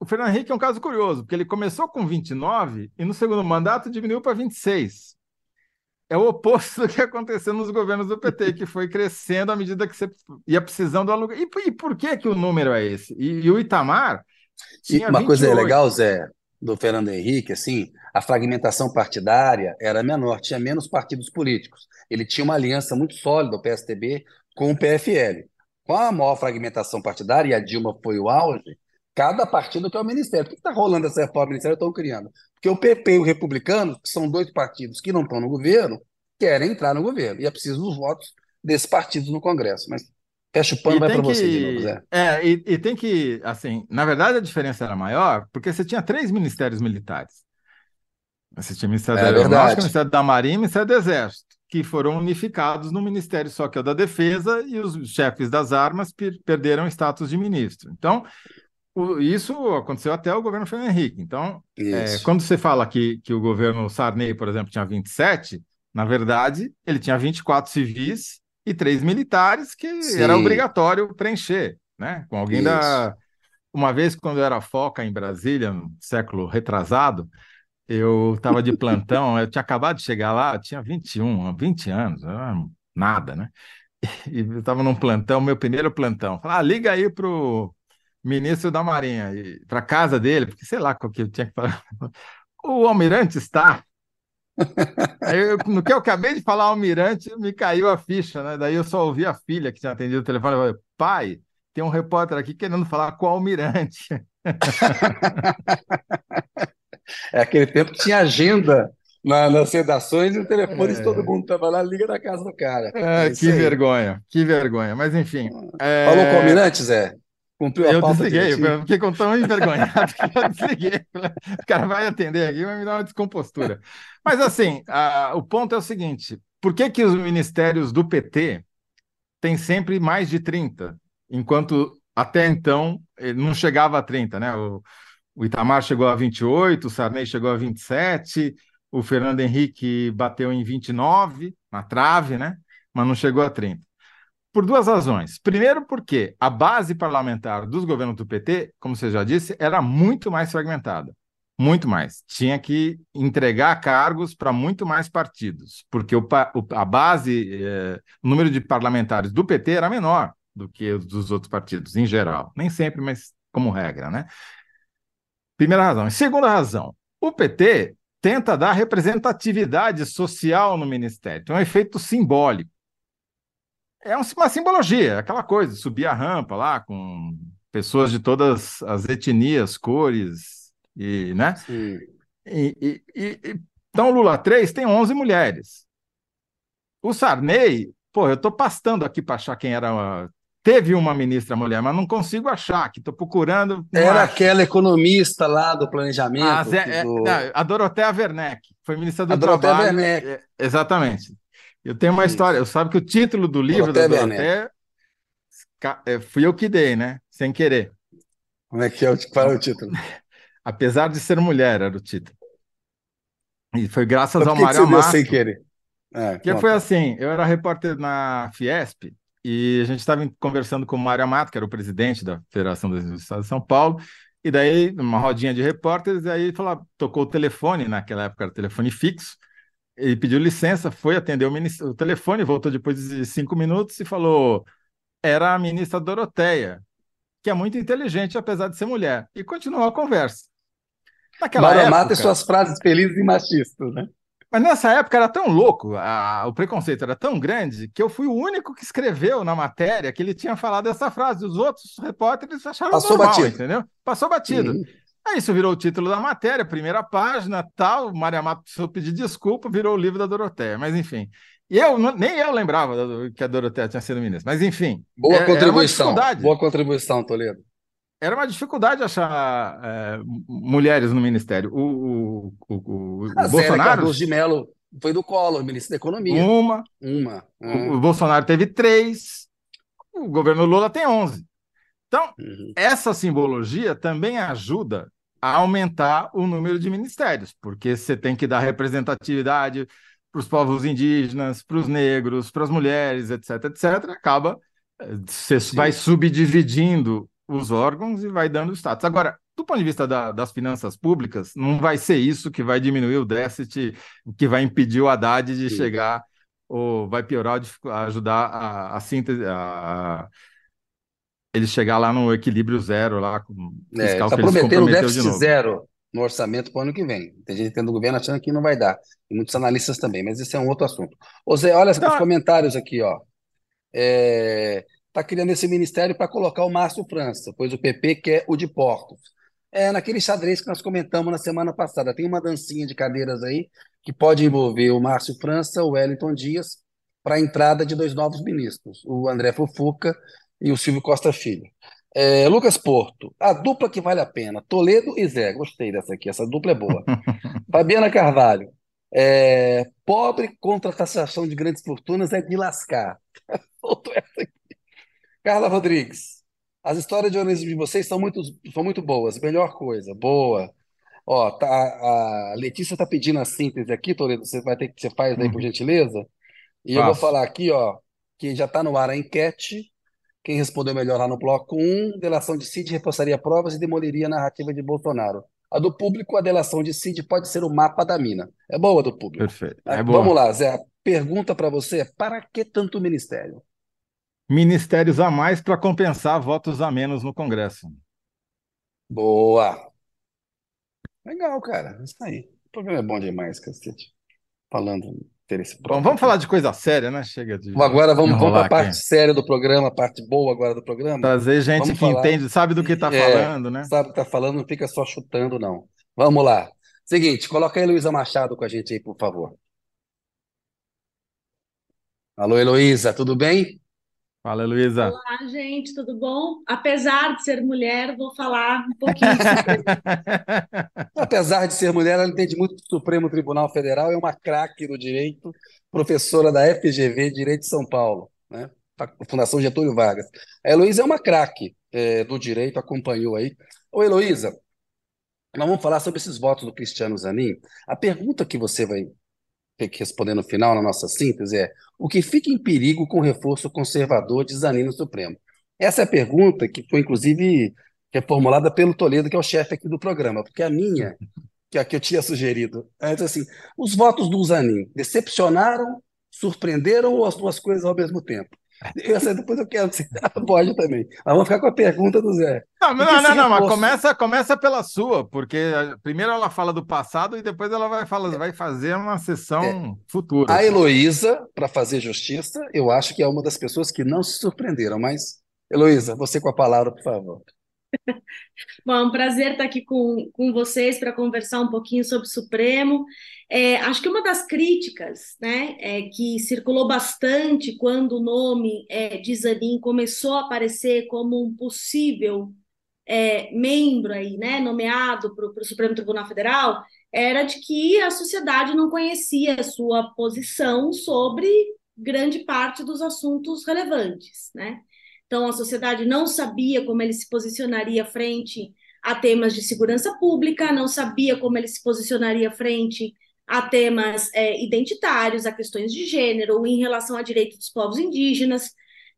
Speaker 2: O Fernando Henrique é um caso curioso, porque ele começou com 29 e no segundo mandato diminuiu para 26 é o oposto do que aconteceu nos governos do PT, que foi crescendo à medida que você ia precisando do aluguel. E, e por que, que o número é esse? E, e o Itamar.
Speaker 1: Tinha uma 28. coisa legal, Zé, do Fernando Henrique, assim, a fragmentação partidária era menor, tinha menos partidos políticos. Ele tinha uma aliança muito sólida, o PSDB, com o PFL. Com a maior fragmentação partidária, e a Dilma foi o auge, cada partido tem o ministério. Por que está rolando essa reforma ministerial? Estão criando. Porque o PP e o Republicano, que são dois partidos que não estão no governo, querem entrar no governo. E é preciso dos votos desses partidos no Congresso. Mas fecha o pano e vai para você de novo, Zé.
Speaker 2: É, e, e, tem que, assim, na verdade a diferença era maior porque você tinha três ministérios militares. Você tinha o Ministério é da Aeronáutica, o Ministério da Marinha e o Ministério do Exército, que foram unificados no Ministério só que é o da Defesa e os chefes das armas per perderam o status de ministro. Então, isso aconteceu até o governo Fernando Henrique. Então, é, quando você fala que, que o governo Sarney, por exemplo, tinha 27, na verdade, ele tinha 24 civis e três militares que Sim. era obrigatório preencher, né? Com alguém Isso. da. Uma vez, quando eu era foca em Brasília, no século retrasado, eu estava de plantão, eu tinha acabado de chegar lá, tinha 21, 20 anos, nada, né? E eu estava num plantão, meu primeiro plantão. Falei, ah, liga aí pro ministro da Marinha, para casa dele, porque sei lá qual que eu tinha que falar. O almirante está. Aí, no que eu acabei de falar almirante, me caiu a ficha, né? Daí eu só ouvi a filha que tinha atendido o telefone e falei, pai, tem um repórter aqui querendo falar com o almirante.
Speaker 1: É aquele tempo que tinha agenda na, nas redações e o telefone é. todo mundo estava lá, liga na casa do cara.
Speaker 2: É, é que aí. vergonha, que vergonha. Mas enfim.
Speaker 1: É... Falou com o almirante, Zé?
Speaker 2: Cumpriu a eu desliguei, eu fiquei com tão envergonhado que eu desliguei. O cara vai atender aqui, vai me dar uma descompostura. Mas assim, a, o ponto é o seguinte: por que, que os ministérios do PT têm sempre mais de 30, enquanto até então ele não chegava a 30, né? O, o Itamar chegou a 28, o Sarney chegou a 27, o Fernando Henrique bateu em 29 na trave, né? Mas não chegou a 30. Por duas razões. Primeiro, porque a base parlamentar dos governos do PT, como você já disse, era muito mais fragmentada. Muito mais. Tinha que entregar cargos para muito mais partidos, porque o, a base, eh, o número de parlamentares do PT era menor do que os dos outros partidos, em geral. Nem sempre, mas como regra, né? Primeira razão. Segunda razão, o PT tenta dar representatividade social no ministério. Então, é um efeito simbólico é uma simbologia, aquela coisa, subir a rampa lá com pessoas de todas as etnias, cores, e, né? E, e, e, Então, o Lula 3 tem 11 mulheres. O Sarney, pô, eu estou pastando aqui para achar quem era. Uma... Teve uma ministra mulher, mas não consigo achar, que estou procurando.
Speaker 1: Era
Speaker 2: acho.
Speaker 1: aquela economista lá do planejamento.
Speaker 2: Ah, Zé, do... é, a Dorotea Werneck, foi ministra do
Speaker 1: a
Speaker 2: Trabalho.
Speaker 1: Dorotea Werneck.
Speaker 2: É, exatamente. Eu tenho uma Isso. história, eu sabe que o título do livro da Dorotea é, fui eu que dei, né? Sem querer.
Speaker 1: Como é que é? Qual é o título?
Speaker 2: Apesar de ser mulher, era o título. E foi graças ao Mário Amato.
Speaker 1: sem querer.
Speaker 2: É, que foi assim, eu era repórter na Fiesp e a gente estava conversando com o Mário Amato, que era o presidente da Federação dos Estados de São Paulo, e daí, numa rodinha de repórteres, aí falou, tocou o telefone, naquela época era telefone fixo, ele pediu licença, foi atender o, o telefone, voltou depois de cinco minutos e falou: era a ministra Doroteia, que é muito inteligente, apesar de ser mulher, e continuou a conversa.
Speaker 1: Naquela época, Amato e suas frases felizes e machistas, né?
Speaker 2: Mas nessa época era tão louco, a, o preconceito era tão grande, que eu fui o único que escreveu na matéria que ele tinha falado essa frase. Os outros repórteres acharam Passou normal, batido. entendeu? Passou batido. Uhum. Aí isso virou o título da matéria, primeira página, tal. O Maria Mato precisou pedir desculpa, virou o livro da Doroteia. Mas enfim, eu nem eu lembrava que a Doroteia tinha sido ministra. Mas enfim.
Speaker 1: Boa é, contribuição. Boa contribuição, Toledo
Speaker 2: era uma dificuldade achar é, mulheres no ministério. O, o, o, o
Speaker 1: a Bolsonaro. Cardoso de Mello foi do Collor, ministro da Economia.
Speaker 2: Uma.
Speaker 1: Uma.
Speaker 2: O, Bolsonaro teve três. O governo Lula tem onze. Então, uhum. essa simbologia também ajuda aumentar o número de ministérios, porque você tem que dar representatividade para os povos indígenas, para os negros, para as mulheres, etc, etc. Acaba, eh, você Sim. vai subdividindo os órgãos e vai dando status. Agora, do ponto de vista da, das finanças públicas, não vai ser isso que vai diminuir o déficit, que vai impedir o Haddad de Sim. chegar, ou vai piorar, ajudar a, a síntese, a, ele chegar lá no equilíbrio zero, lá com
Speaker 1: o é, Está prometendo déficit zero no orçamento para o ano que vem. Tem gente dentro do governo achando que não vai dar. E muitos analistas também, mas esse é um outro assunto. Ô Zé, olha então, os comentários aqui, ó. É, está criando esse ministério para colocar o Márcio França, pois o PP quer o de Portos. É naquele xadrez que nós comentamos na semana passada. Tem uma dancinha de cadeiras aí que pode envolver o Márcio França, o Wellington Dias, para a entrada de dois novos ministros, o André Fufuca e o Silvio Costa Filho. É, Lucas Porto, a dupla que vale a pena, Toledo e Zé, gostei dessa aqui, essa dupla é boa. Fabiana Carvalho, é, pobre contra a taxação de grandes fortunas é de lascar. Aqui. Carla Rodrigues, as histórias de jornalismo de vocês são muito, são muito boas. Melhor coisa, boa. Ó, tá, a Letícia está pedindo a síntese aqui, Toledo. Você vai ter que você faz aí, por uhum. gentileza. E eu vou falar aqui, ó, que já está no ar a enquete. Quem respondeu melhor lá no bloco 1, delação de Cid reforçaria provas e demoliria a narrativa de Bolsonaro. A do público, a delação de Cid pode ser o mapa da mina. É boa do público.
Speaker 2: Perfeito.
Speaker 1: É Vamos lá, Zé. A pergunta para você é: para que tanto ministério?
Speaker 2: ministérios a mais para compensar votos a menos no Congresso.
Speaker 1: Boa! Legal, cara. Isso aí. O programa é bom demais, cacete. Falando interesse.
Speaker 2: Bom, vamos falar de coisa séria, né? Chega de.
Speaker 1: Agora vamos, vamos para a parte séria do programa, a parte boa agora do programa.
Speaker 2: Trazer gente vamos que falar... entende, sabe do que está é, falando, né?
Speaker 1: Sabe o que está falando, não fica só chutando, não. Vamos lá. Seguinte, coloca aí Luísa Machado com a gente aí, por favor. Alô, Heloísa, tudo bem?
Speaker 2: Fala, Luísa.
Speaker 3: Olá, gente, tudo bom? Apesar de ser mulher, vou falar um pouquinho sobre
Speaker 1: Apesar de ser mulher, ela entende muito do Supremo Tribunal Federal, é uma craque do direito, professora da FGV Direito de São Paulo, né? Fundação Getúlio Vargas. A Heloísa é uma craque é, do direito, acompanhou aí. Ô, Heloísa, nós vamos falar sobre esses votos do Cristiano Zanin. A pergunta que você vai ter que responder no final, na nossa síntese, é o que fica em perigo com o reforço conservador de Zanin no Supremo? Essa é a pergunta que foi, inclusive, reformulada pelo Toledo, que é o chefe aqui do programa, porque a minha, que é a que eu tinha sugerido, é assim, os votos do Zanin decepcionaram, surpreenderam ou as duas coisas ao mesmo tempo? Essa depois eu quero que pode também. Mas vamos ficar com a pergunta do Zé.
Speaker 2: Não, não, não, não, mas começa, começa pela sua, porque primeiro ela fala do passado e depois ela vai, falar, vai fazer uma sessão é. futura.
Speaker 1: A Heloísa, para fazer justiça, eu acho que é uma das pessoas que não se surpreenderam, mas, Heloísa, você com a palavra, por favor.
Speaker 3: Bom, é um prazer estar aqui com, com vocês para conversar um pouquinho sobre o Supremo. É, acho que uma das críticas né, é, que circulou bastante quando o nome é, de Zanin começou a aparecer como um possível é, membro aí, né, nomeado para o Supremo Tribunal Federal era de que a sociedade não conhecia a sua posição sobre grande parte dos assuntos relevantes, né? Então, a sociedade não sabia como ele se posicionaria frente a temas de segurança pública, não sabia como ele se posicionaria frente a temas é, identitários, a questões de gênero, em relação a direitos dos povos indígenas.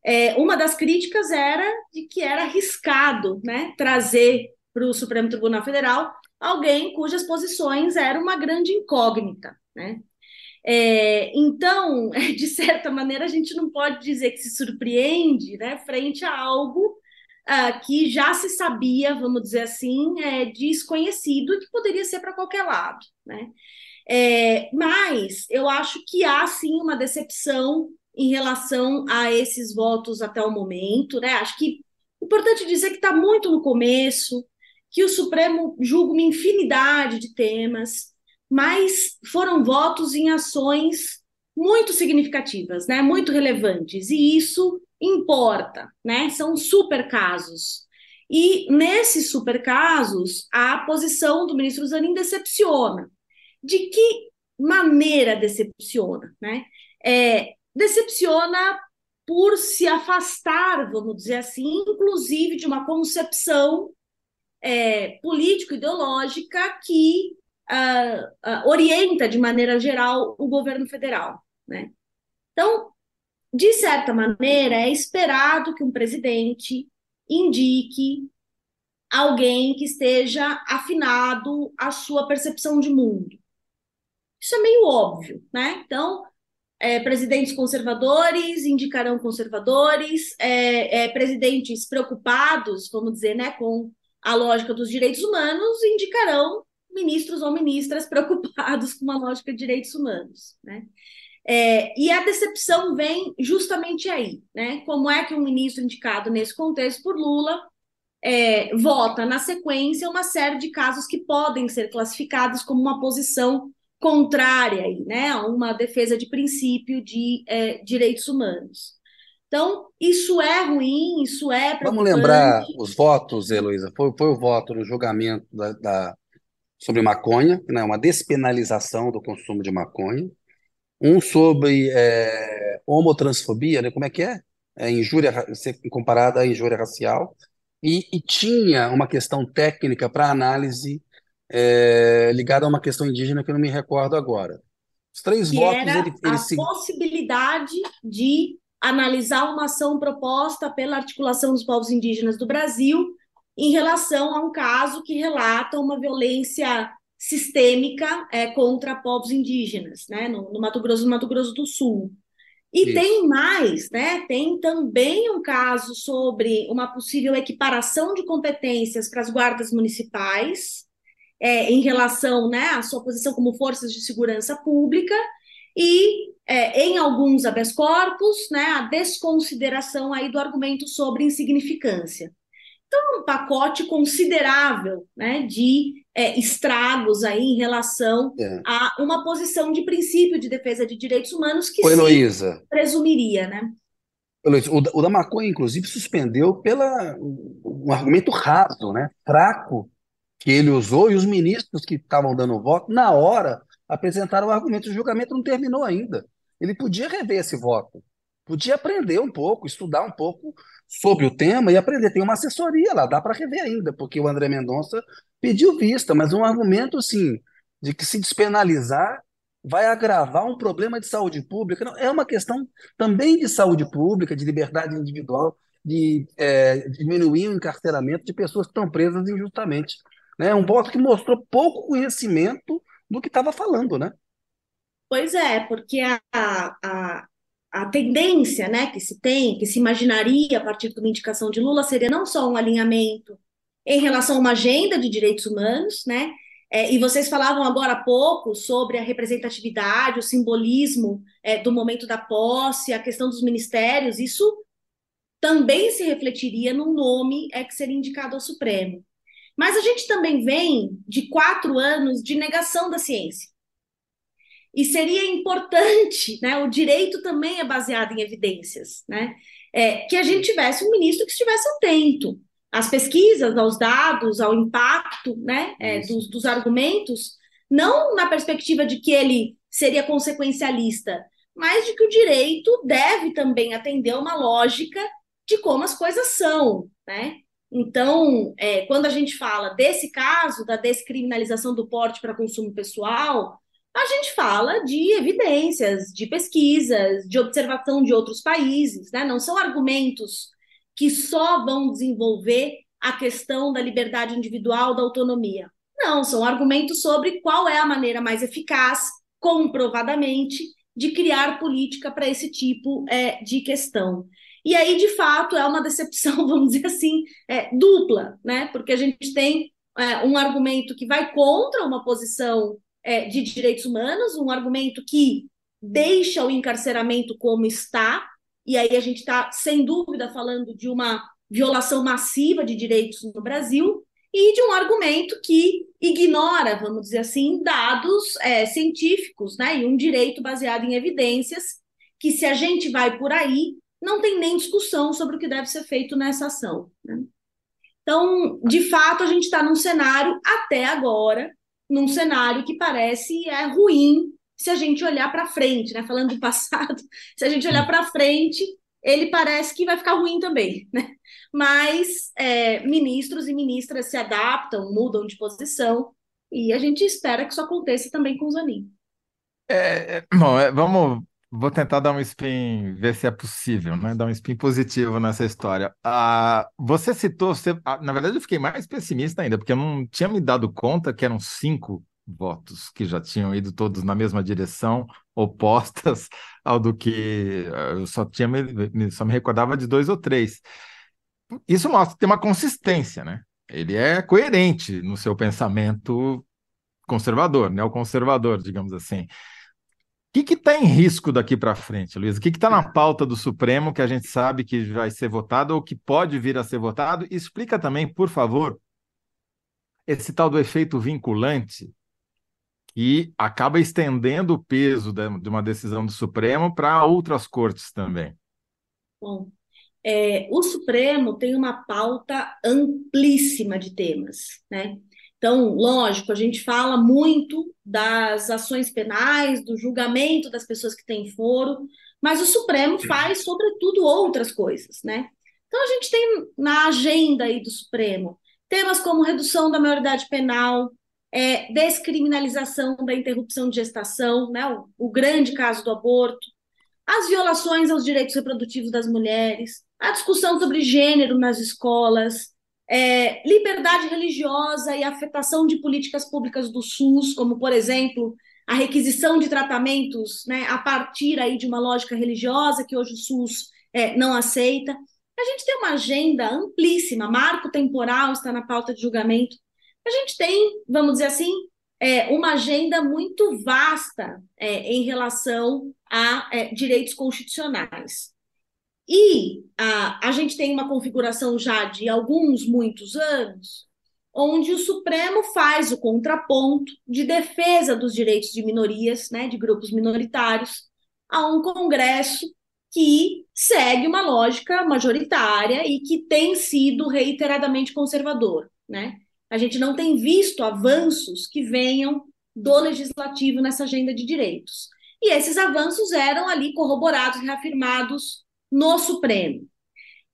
Speaker 3: É, uma das críticas era de que era arriscado né, trazer para o Supremo Tribunal Federal alguém cujas posições eram uma grande incógnita. Né? É, então, de certa maneira, a gente não pode dizer que se surpreende né, frente a algo uh, que já se sabia, vamos dizer assim, é, desconhecido que poderia ser para qualquer lado. Né? É, mas eu acho que há sim uma decepção em relação a esses votos até o momento. Né? Acho que importante dizer que está muito no começo, que o Supremo julga uma infinidade de temas, mas foram votos em ações muito significativas, né? Muito relevantes, e isso importa, né? São super casos. E nesses super casos, a posição do ministro Zanin decepciona. De que maneira decepciona, né? É, decepciona por se afastar, vamos dizer assim, inclusive de uma concepção é, político-ideológica que uh, orienta, de maneira geral, o governo federal. Né? Então, de certa maneira, é esperado que um presidente indique alguém que esteja afinado à sua percepção de mundo. Isso é meio óbvio, né? Então, é, presidentes conservadores indicarão conservadores, é, é, presidentes preocupados, vamos dizer, né, com a lógica dos direitos humanos, indicarão ministros ou ministras preocupados com uma lógica de direitos humanos, né? É, e a decepção vem justamente aí, né? Como é que um ministro indicado nesse contexto por Lula é, vota na sequência uma série de casos que podem ser classificados como uma posição contrária aí, né, a uma defesa de princípio de é, direitos humanos. Então, isso é ruim, isso é
Speaker 1: Vamos lembrar os votos, Heloísa. Foi, foi o voto no julgamento da, da sobre maconha, né, uma despenalização do consumo de maconha, um sobre é, homotransfobia, né, como é que é? é injúria, ser comparada à injúria racial, e, e tinha uma questão técnica para análise é, ligada a uma questão indígena que eu não me recordo agora. Os três
Speaker 3: que
Speaker 1: votos,
Speaker 3: era
Speaker 1: ele,
Speaker 3: a
Speaker 1: ele se...
Speaker 3: possibilidade de analisar uma ação proposta pela articulação dos povos indígenas do Brasil em relação a um caso que relata uma violência sistêmica é, contra povos indígenas, né, no, no, Mato Grosso, no Mato Grosso do Sul. E Isso. tem mais, né? Tem também um caso sobre uma possível equiparação de competências para as guardas municipais é, em relação, né, à sua posição como forças de segurança pública e é, em alguns habeas corpus, né, a desconsideração aí do argumento sobre insignificância. Então, um pacote considerável né, de é, estragos aí em relação é. a uma posição de princípio de defesa de direitos humanos que
Speaker 1: Oi,
Speaker 3: se presumiria, né?
Speaker 1: O, o da maconha, inclusive, suspendeu pela um argumento raso, né, fraco, que ele usou, e os ministros que estavam dando voto, na hora, apresentaram o argumento. O julgamento não terminou ainda. Ele podia rever esse voto, podia aprender um pouco, estudar um pouco sobre o tema e aprender. Tem uma assessoria lá, dá para rever ainda, porque o André Mendonça pediu vista, mas um argumento assim de que se despenalizar vai agravar um problema de saúde pública. Não, é uma questão também de saúde pública, de liberdade individual, de é, diminuir o encarceramento de pessoas que estão presas injustamente. Né? Um voto que mostrou pouco conhecimento do que estava falando, né?
Speaker 3: Pois é, porque a, a, a tendência né, que se tem, que se imaginaria a partir de uma indicação de Lula, seria não só um alinhamento em relação a uma agenda de direitos humanos, né? É, e vocês falavam agora há pouco sobre a representatividade, o simbolismo é, do momento da posse, a questão dos ministérios, isso também se refletiria num nome é que seria indicado ao Supremo. Mas a gente também vem de quatro anos de negação da ciência. E seria importante, né? O direito também é baseado em evidências, né? É, que a gente tivesse um ministro que estivesse atento às pesquisas, aos dados, ao impacto, né? É, dos, dos argumentos, não na perspectiva de que ele seria consequencialista, mas de que o direito deve também atender uma lógica de como as coisas são, né? Então, é, quando a gente fala desse caso, da descriminalização do porte para consumo pessoal, a gente fala de evidências, de pesquisas, de observação de outros países, né? Não são argumentos que só vão desenvolver a questão da liberdade individual, da autonomia. Não, são argumentos sobre qual é a maneira mais eficaz, comprovadamente, de criar política para esse tipo é, de questão. E aí, de fato, é uma decepção, vamos dizer assim, é, dupla, né? Porque a gente tem é, um argumento que vai contra uma posição é, de direitos humanos, um argumento que deixa o encarceramento como está, e aí a gente está, sem dúvida, falando de uma violação massiva de direitos no Brasil, e de um argumento que ignora, vamos dizer assim, dados é, científicos, né? E um direito baseado em evidências, que se a gente vai por aí, não tem nem discussão sobre o que deve ser feito nessa ação. Né? Então, de fato, a gente está num cenário, até agora, num cenário que parece é ruim se a gente olhar para frente, né? Falando do passado, se a gente olhar para frente, ele parece que vai ficar ruim também, né? Mas é, ministros e ministras se adaptam, mudam de posição, e a gente espera que isso aconteça também com o Zanin.
Speaker 2: É, é bom, é, vamos Vou tentar dar um spin, ver se é possível, né? Dar um spin positivo nessa história. Ah, você citou, você, ah, na verdade, eu fiquei mais pessimista ainda, porque eu não tinha me dado conta que eram cinco votos que já tinham ido todos na mesma direção, opostas ao do que ah, eu só tinha me, só me recordava de dois ou três. Isso mostra que tem uma consistência, né? Ele é coerente no seu pensamento conservador, neoconservador, digamos assim que está em risco daqui para frente, Luiz? O que está na pauta do Supremo que a gente sabe que vai ser votado ou que pode vir a ser votado? Explica também, por favor, esse tal do efeito vinculante que acaba estendendo o peso de uma decisão do Supremo para outras cortes também.
Speaker 3: Bom, é, o Supremo tem uma pauta amplíssima de temas, né? Então, lógico, a gente fala muito das ações penais, do julgamento das pessoas que têm foro, mas o Supremo faz, sobretudo, outras coisas, né? Então, a gente tem na agenda aí do Supremo temas como redução da maioridade penal, é, descriminalização da interrupção de gestação, né? O, o grande caso do aborto, as violações aos direitos reprodutivos das mulheres, a discussão sobre gênero nas escolas, é, liberdade religiosa e afetação de políticas públicas do SUS, como, por exemplo, a requisição de tratamentos né, a partir aí de uma lógica religiosa que hoje o SUS é, não aceita. A gente tem uma agenda amplíssima, marco temporal está na pauta de julgamento. A gente tem, vamos dizer assim, é, uma agenda muito vasta é, em relação a é, direitos constitucionais. E a, a gente tem uma configuração já de alguns, muitos anos, onde o Supremo faz o contraponto de defesa dos direitos de minorias, né, de grupos minoritários, a um Congresso que segue uma lógica majoritária e que tem sido reiteradamente conservador. Né? A gente não tem visto avanços que venham do legislativo nessa agenda de direitos. E esses avanços eram ali corroborados, reafirmados no Supremo.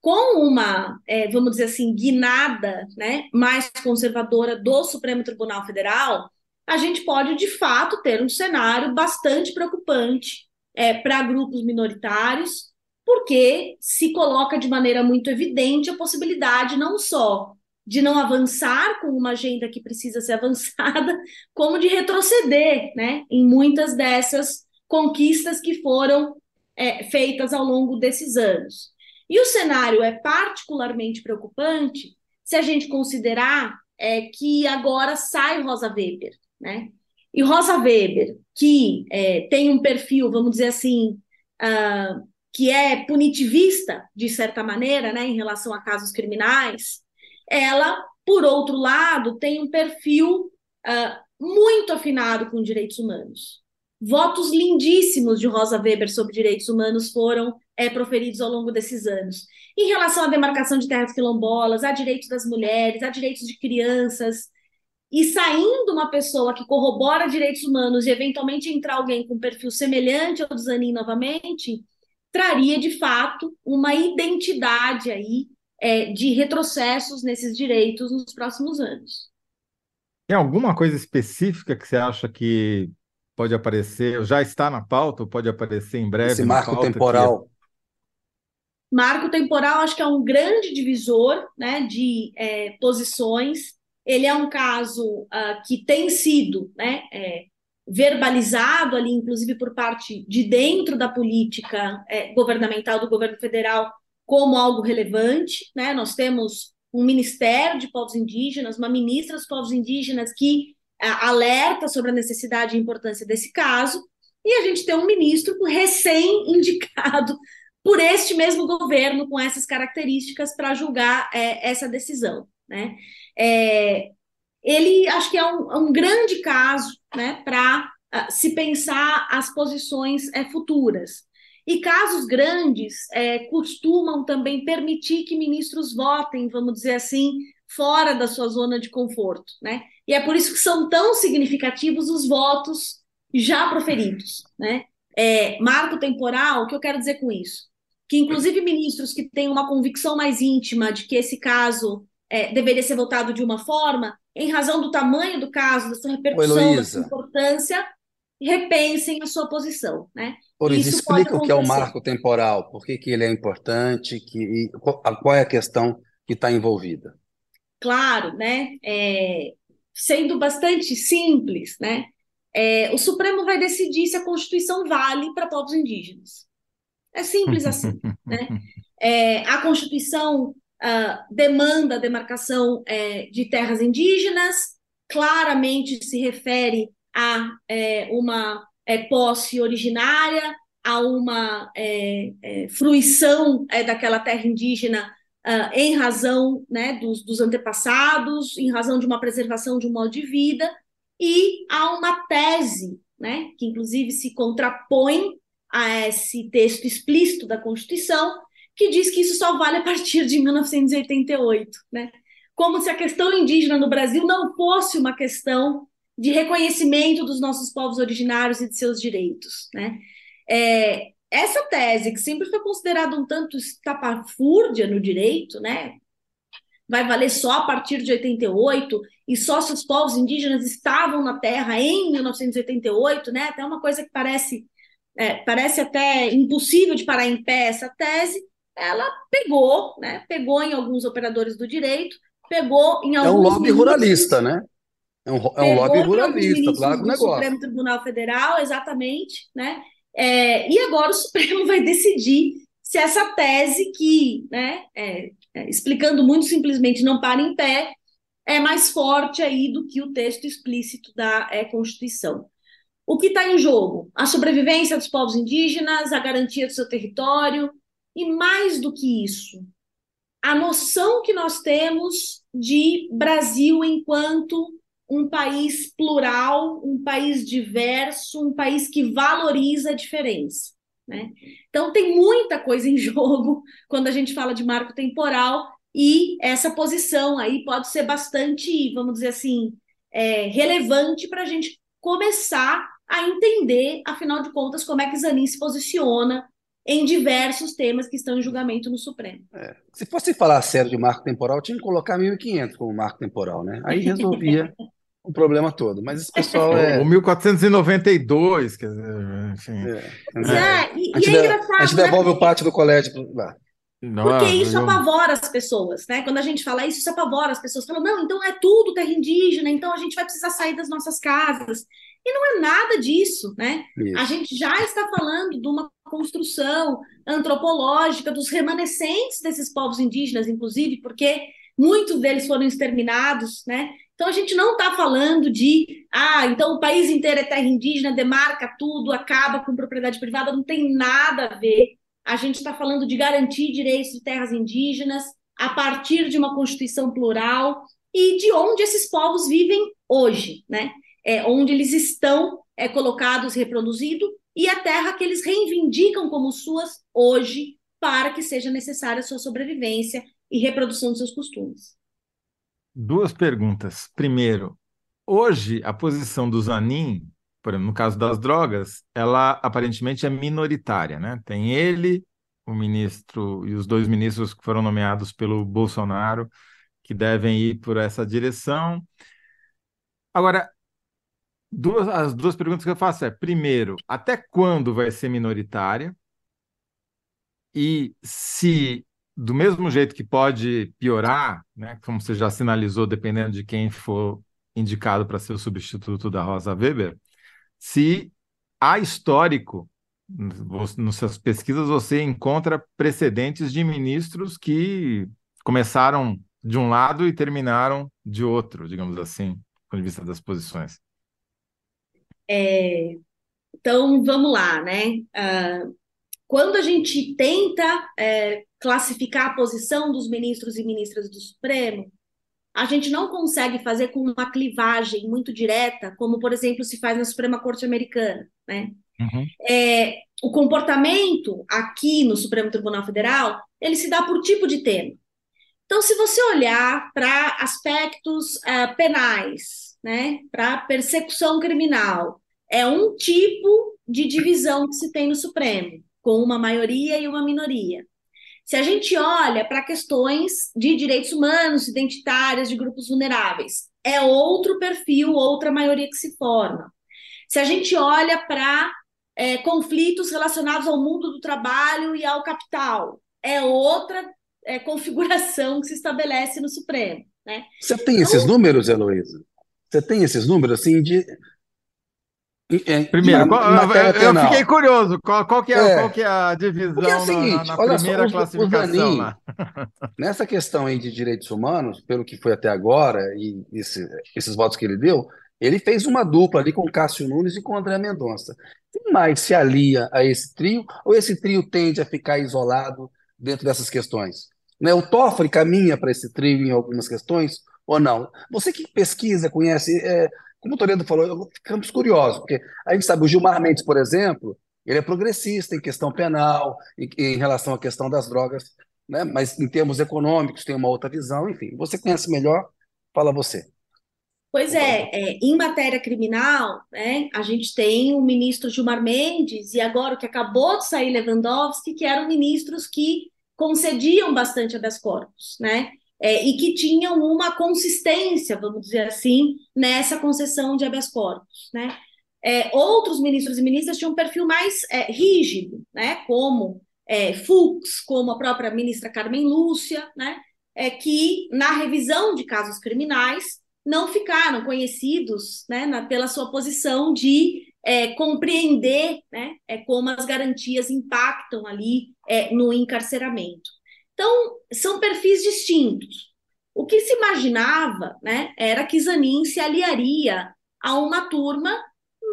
Speaker 3: Com uma, é, vamos dizer assim, guinada né, mais conservadora do Supremo Tribunal Federal, a gente pode, de fato, ter um cenário bastante preocupante é, para grupos minoritários, porque se coloca de maneira muito evidente a possibilidade não só de não avançar com uma agenda que precisa ser avançada, como de retroceder né, em muitas dessas conquistas que foram é, feitas ao longo desses anos. E o cenário é particularmente preocupante se a gente considerar é, que agora sai Rosa Weber, né? E Rosa Weber, que é, tem um perfil, vamos dizer assim, uh, que é punitivista, de certa maneira, né, em relação a casos criminais, ela, por outro lado, tem um perfil uh, muito afinado com direitos humanos. Votos lindíssimos de Rosa Weber sobre direitos humanos foram é, proferidos ao longo desses anos. Em relação à demarcação de terras quilombolas, a direitos das mulheres, a direitos de crianças, e saindo uma pessoa que corrobora direitos humanos e eventualmente entrar alguém com perfil semelhante ao do Zanin novamente, traria de fato uma identidade aí é, de retrocessos nesses direitos nos próximos anos.
Speaker 2: Tem alguma coisa específica que você acha que pode aparecer, já está na pauta, ou pode aparecer em breve?
Speaker 1: Esse marco temporal. Que...
Speaker 3: Marco temporal, acho que é um grande divisor né, de é, posições ele é um caso uh, que tem sido né, é, verbalizado ali, inclusive por parte de dentro da política é, governamental do governo federal, como algo relevante. Né? Nós temos um Ministério de Povos Indígenas, uma ministra dos Povos Indígenas que uh, alerta sobre a necessidade e importância desse caso, e a gente tem um ministro recém-indicado por este mesmo governo com essas características para julgar é, essa decisão. Né? É, ele acho que é um, é um grande caso né, para uh, ah, se pensar as posições é, futuras. E casos grandes é, costumam também permitir que ministros votem, vamos dizer assim, fora da sua zona de conforto. Né? E é por isso que são tão significativos os votos já proferidos. Né? É, marco temporal, o que eu quero dizer com isso? Que, inclusive, ministros que têm uma convicção mais íntima de que esse caso é, deveria ser votado de uma forma, em razão do tamanho do caso, da sua repercussão, da sua importância, repensem a sua posição. Né?
Speaker 1: Luiz, explica o que é o marco temporal, por que, que ele é importante, que, qual é a questão que está envolvida.
Speaker 3: Claro, né? É, sendo bastante simples, né? É, o Supremo vai decidir se a Constituição vale para povos indígenas. É simples assim. né? É, a Constituição uh, demanda a demarcação é, de terras indígenas, claramente se refere a é, uma é, posse originária, a uma fruição daquela terra indígena uh, em razão né, dos, dos antepassados, em razão de uma preservação de um modo de vida, e há uma tese, né, que inclusive se contrapõe a esse texto explícito da Constituição, que diz que isso só vale a partir de 1988, né? Como se a questão indígena no Brasil não fosse uma questão de reconhecimento dos nossos povos originários e de seus direitos, né? É, essa tese, que sempre foi considerada um tanto estapafúrdia no direito, né? Vai valer só a partir de 88 e só se os povos indígenas estavam na Terra em 1988, né? Até uma coisa que parece é, parece até impossível de parar em pé essa tese, ela pegou, né? Pegou em alguns operadores do direito, pegou em alguns.
Speaker 1: É um lobby ruralista, né? É um, é um lobby ruralista do
Speaker 3: agronegócio. Supremo Tribunal Federal, exatamente, né? É, e agora o Supremo vai decidir se essa tese que, né, é, é, explicando muito simplesmente, não para em pé, é mais forte aí do que o texto explícito da é, Constituição. O que está em jogo? A sobrevivência dos povos indígenas, a garantia do seu território, e mais do que isso, a noção que nós temos de Brasil enquanto um país plural, um país diverso, um país que valoriza a diferença. Né? Então, tem muita coisa em jogo quando a gente fala de marco temporal, e essa posição aí pode ser bastante, vamos dizer assim, é, relevante para a gente começar a entender, afinal de contas, como é que Zanin se posiciona em diversos temas que estão em julgamento no Supremo.
Speaker 1: É. Se fosse falar sério de marco temporal, tinha que colocar 1500 como marco temporal, né? Aí resolvia o problema todo. Mas esse pessoal é.
Speaker 2: O 1492, quer dizer, enfim.
Speaker 3: É, é. E, e é engraçado,
Speaker 1: a gente devolve né? o pátio do colégio lá.
Speaker 3: Porque isso apavora as pessoas, né? Quando a gente fala isso, isso apavora as pessoas. Falam, não, então é tudo terra indígena, então a gente vai precisar sair das nossas casas. E não é nada disso, né? Isso. A gente já está falando de uma construção antropológica dos remanescentes desses povos indígenas, inclusive, porque muitos deles foram exterminados, né? Então a gente não está falando de, ah, então o país inteiro é terra indígena, demarca tudo, acaba com propriedade privada, não tem nada a ver a gente está falando de garantir direitos de terras indígenas a partir de uma constituição plural e de onde esses povos vivem hoje, né? É, onde eles estão é, colocados, reproduzidos, e a terra que eles reivindicam como suas hoje, para que seja necessária a sua sobrevivência e reprodução dos seus costumes.
Speaker 2: Duas perguntas. Primeiro, hoje a posição do Zanin por exemplo, no caso das drogas, ela aparentemente é minoritária, né? Tem ele, o ministro e os dois ministros que foram nomeados pelo Bolsonaro, que devem ir por essa direção. Agora, duas, as duas perguntas que eu faço é: primeiro, até quando vai ser minoritária? E se, do mesmo jeito que pode piorar, né, como você já sinalizou, dependendo de quem for indicado para ser o substituto da Rosa Weber, se há histórico, nas suas pesquisas você encontra precedentes de ministros que começaram de um lado e terminaram de outro, digamos assim, do ponto de vista das posições.
Speaker 3: É, então, vamos lá, né? Uh, quando a gente tenta é, classificar a posição dos ministros e ministras do Supremo, a gente não consegue fazer com uma clivagem muito direta, como, por exemplo, se faz na Suprema Corte Americana. Né? Uhum. É, o comportamento aqui no Supremo Tribunal Federal, ele se dá por tipo de tema. Então, se você olhar para aspectos uh, penais, né, para persecução criminal, é um tipo de divisão que se tem no Supremo, com uma maioria e uma minoria. Se a gente olha para questões de direitos humanos, identitárias, de grupos vulneráveis, é outro perfil, outra maioria que se forma. Se a gente olha para é, conflitos relacionados ao mundo do trabalho e ao capital, é outra é, configuração que se estabelece no Supremo. Né?
Speaker 1: Você tem então, esses números, Heloísa? Você tem esses números assim de
Speaker 2: é, Primeiro, qual, eu, eu, fiquei curioso, qual, qual, que é, é, qual que é a divisão é o seguinte, na, na primeira só, classificação? Zanin,
Speaker 1: nessa questão aí de direitos humanos, pelo que foi até agora, e esse, esses votos que ele deu, ele fez uma dupla ali com Cássio Nunes e com André Mendonça. Quem mais se alia a esse trio, ou esse trio tende a ficar isolado dentro dessas questões? Né, o Toffoli caminha para esse trio em algumas questões, ou não? Você que pesquisa, conhece, é, como o Toledo falou, ficamos curiosos, porque a gente sabe, o Gilmar Mendes, por exemplo, ele é progressista em questão penal, em, em relação à questão das drogas, né? mas em termos econômicos tem uma outra visão, enfim. Você conhece melhor, fala você.
Speaker 3: Pois é, é, em matéria criminal, né, a gente tem o ministro Gilmar Mendes e agora o que acabou de sair Lewandowski, que eram ministros que concediam bastante habeas corpus, né? É, e que tinham uma consistência, vamos dizer assim, nessa concessão de habeas corpus, né? É, outros ministros e ministras tinham um perfil mais é, rígido, né? Como é, Fux, como a própria ministra Carmen Lúcia, né? É, que na revisão de casos criminais não ficaram conhecidos, né? Na, pela sua posição de é, compreender, né? É, como as garantias impactam ali é, no encarceramento. Então, são perfis distintos. O que se imaginava né, era que Zanin se aliaria a uma turma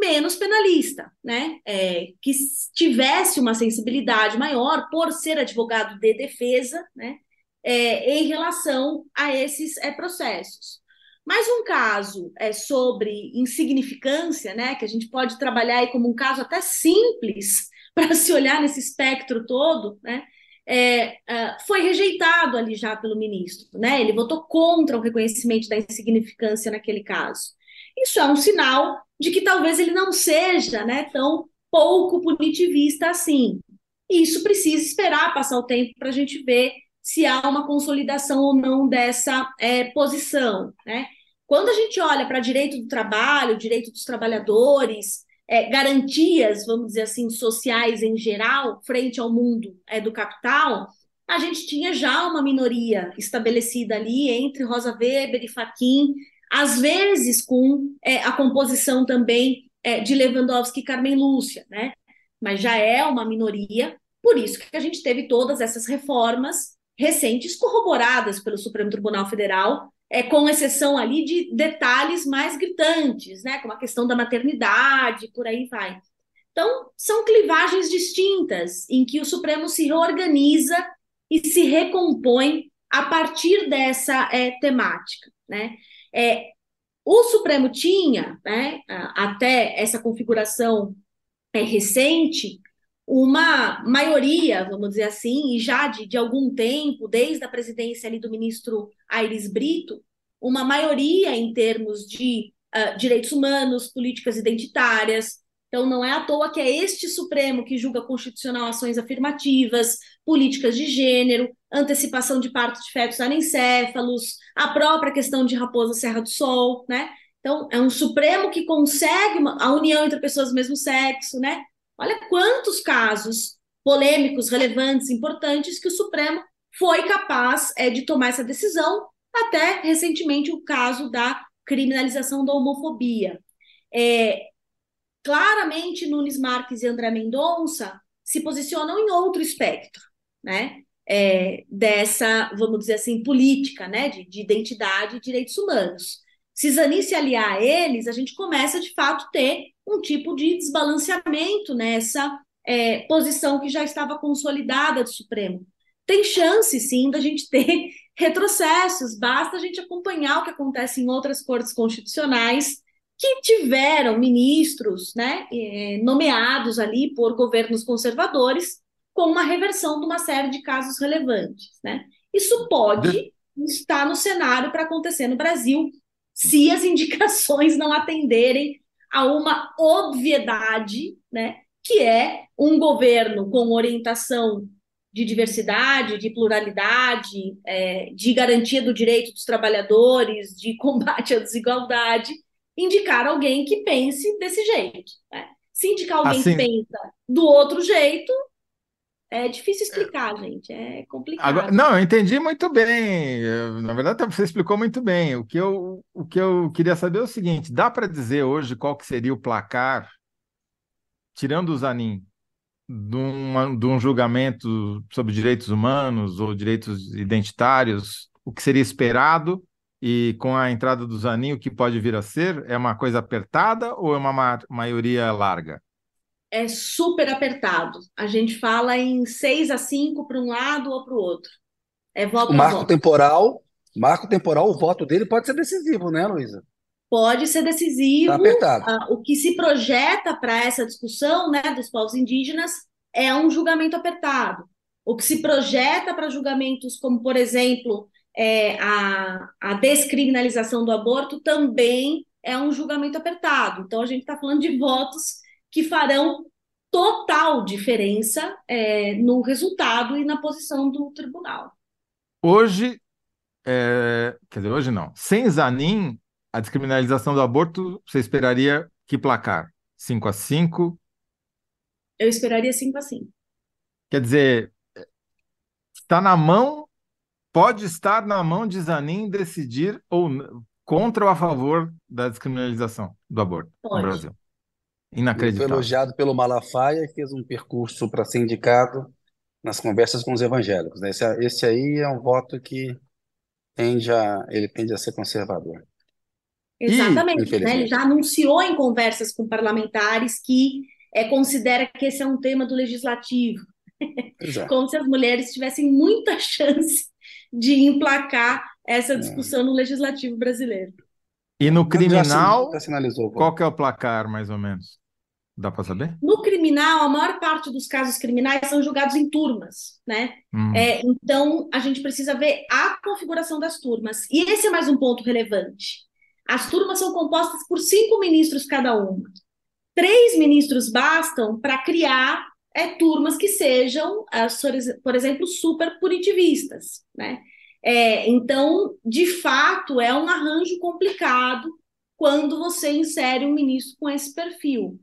Speaker 3: menos penalista, né, é, que tivesse uma sensibilidade maior por ser advogado de defesa né, é, em relação a esses é, processos. Mais um caso é, sobre insignificância, né, que a gente pode trabalhar aí como um caso até simples para se olhar nesse espectro todo, né, é, é, foi rejeitado ali já pelo ministro, né? Ele votou contra o reconhecimento da insignificância naquele caso. Isso é um sinal de que talvez ele não seja, né, tão pouco punitivista assim. Isso precisa esperar passar o tempo para a gente ver se há uma consolidação ou não dessa é, posição, né? Quando a gente olha para direito do trabalho, direito dos trabalhadores, é, garantias, vamos dizer assim, sociais em geral, frente ao mundo é, do capital, a gente tinha já uma minoria estabelecida ali entre Rosa Weber e Fachin, às vezes com é, a composição também é, de Lewandowski e Carmen Lúcia, né? Mas já é uma minoria, por isso que a gente teve todas essas reformas recentes corroboradas pelo Supremo Tribunal Federal é, com exceção ali de detalhes mais gritantes, né, como a questão da maternidade, por aí vai. Então, são clivagens distintas em que o Supremo se reorganiza e se recompõe a partir dessa é, temática. Né? É, o Supremo tinha, né, até essa configuração é, recente, uma maioria, vamos dizer assim, e já de, de algum tempo, desde a presidência ali do ministro Aires Brito, uma maioria em termos de uh, direitos humanos, políticas identitárias. Então, não é à toa que é este Supremo que julga constitucional ações afirmativas, políticas de gênero, antecipação de parto de fetos anencéfalos, a própria questão de Raposa Serra do Sol, né? Então, é um Supremo que consegue uma, a união entre pessoas do mesmo sexo, né? Olha quantos casos polêmicos, relevantes, importantes que o Supremo foi capaz é, de tomar essa decisão, até recentemente o caso da criminalização da homofobia. É, claramente, Nunes Marques e André Mendonça se posicionam em outro espectro, né? É, dessa, vamos dizer assim, política, né? De, de identidade e direitos humanos. Se Zanin se aliar a eles, a gente começa, de fato, ter um tipo de desbalanceamento nessa é, posição que já estava consolidada do Supremo. Tem chance, sim, da gente ter retrocessos, basta a gente acompanhar o que acontece em outras cortes constitucionais que tiveram ministros né, é, nomeados ali por governos conservadores com uma reversão de uma série de casos relevantes. Né? Isso pode estar no cenário para acontecer no Brasil se as indicações não atenderem a uma obviedade, né, que é um governo com orientação de diversidade, de pluralidade, é, de garantia do direito dos trabalhadores, de combate à desigualdade, indicar alguém que pense desse jeito. Né? Se indicar alguém assim, que pensa do outro jeito, é difícil explicar, gente. É complicado.
Speaker 2: Agora, não, eu entendi muito bem. Na verdade, você explicou muito bem. O que eu, o que eu queria saber é o seguinte: dá para dizer hoje qual que seria o placar, tirando o Zanin, de, uma, de um julgamento sobre direitos humanos ou direitos identitários, o que seria esperado? E com a entrada do Zanin, o que pode vir a ser? É uma coisa apertada ou é uma ma maioria larga?
Speaker 3: É super apertado. A gente fala em 6 a 5 para um lado ou para o outro. É voto
Speaker 1: o marco voto. temporal, marco temporal, o voto dele pode ser decisivo, né, Luísa?
Speaker 3: Pode ser decisivo.
Speaker 1: Tá apertado.
Speaker 3: Uh, o que se projeta para essa discussão né, dos povos indígenas é um julgamento apertado. O que se projeta para julgamentos como, por exemplo, é, a, a descriminalização do aborto também é um julgamento apertado. Então, a gente está falando de votos que farão total diferença é, no resultado e na posição do tribunal.
Speaker 2: Hoje, é, quer dizer, hoje não. Sem Zanin, a descriminalização do aborto, você esperaria que placar? 5 a 5?
Speaker 3: Eu esperaria 5 a 5.
Speaker 2: Quer dizer, está na mão, pode estar na mão de Zanin decidir ou contra ou a favor da descriminalização do aborto pode. no Brasil. Inacreditável.
Speaker 1: Foi elogiado pelo Malafaia, que fez um percurso para ser indicado nas conversas com os evangélicos. Né? Esse, esse aí é um voto que tende a, ele tende a ser conservador.
Speaker 3: Exatamente. E, né? Ele já anunciou em conversas com parlamentares que é, considera que esse é um tema do legislativo. Exato. Como se as mulheres tivessem muita chance de emplacar essa é. discussão é. no legislativo brasileiro.
Speaker 2: E no criminal, já sinalizou, qual que é o placar, mais ou menos? Dá para saber?
Speaker 3: No criminal, a maior parte dos casos criminais são julgados em turmas, né? Hum. É, então, a gente precisa ver a configuração das turmas. E esse é mais um ponto relevante. As turmas são compostas por cinco ministros cada uma. Três ministros bastam para criar é, turmas que sejam, por exemplo, super punitivistas, né? É, então, de fato, é um arranjo complicado quando você insere um ministro com esse perfil.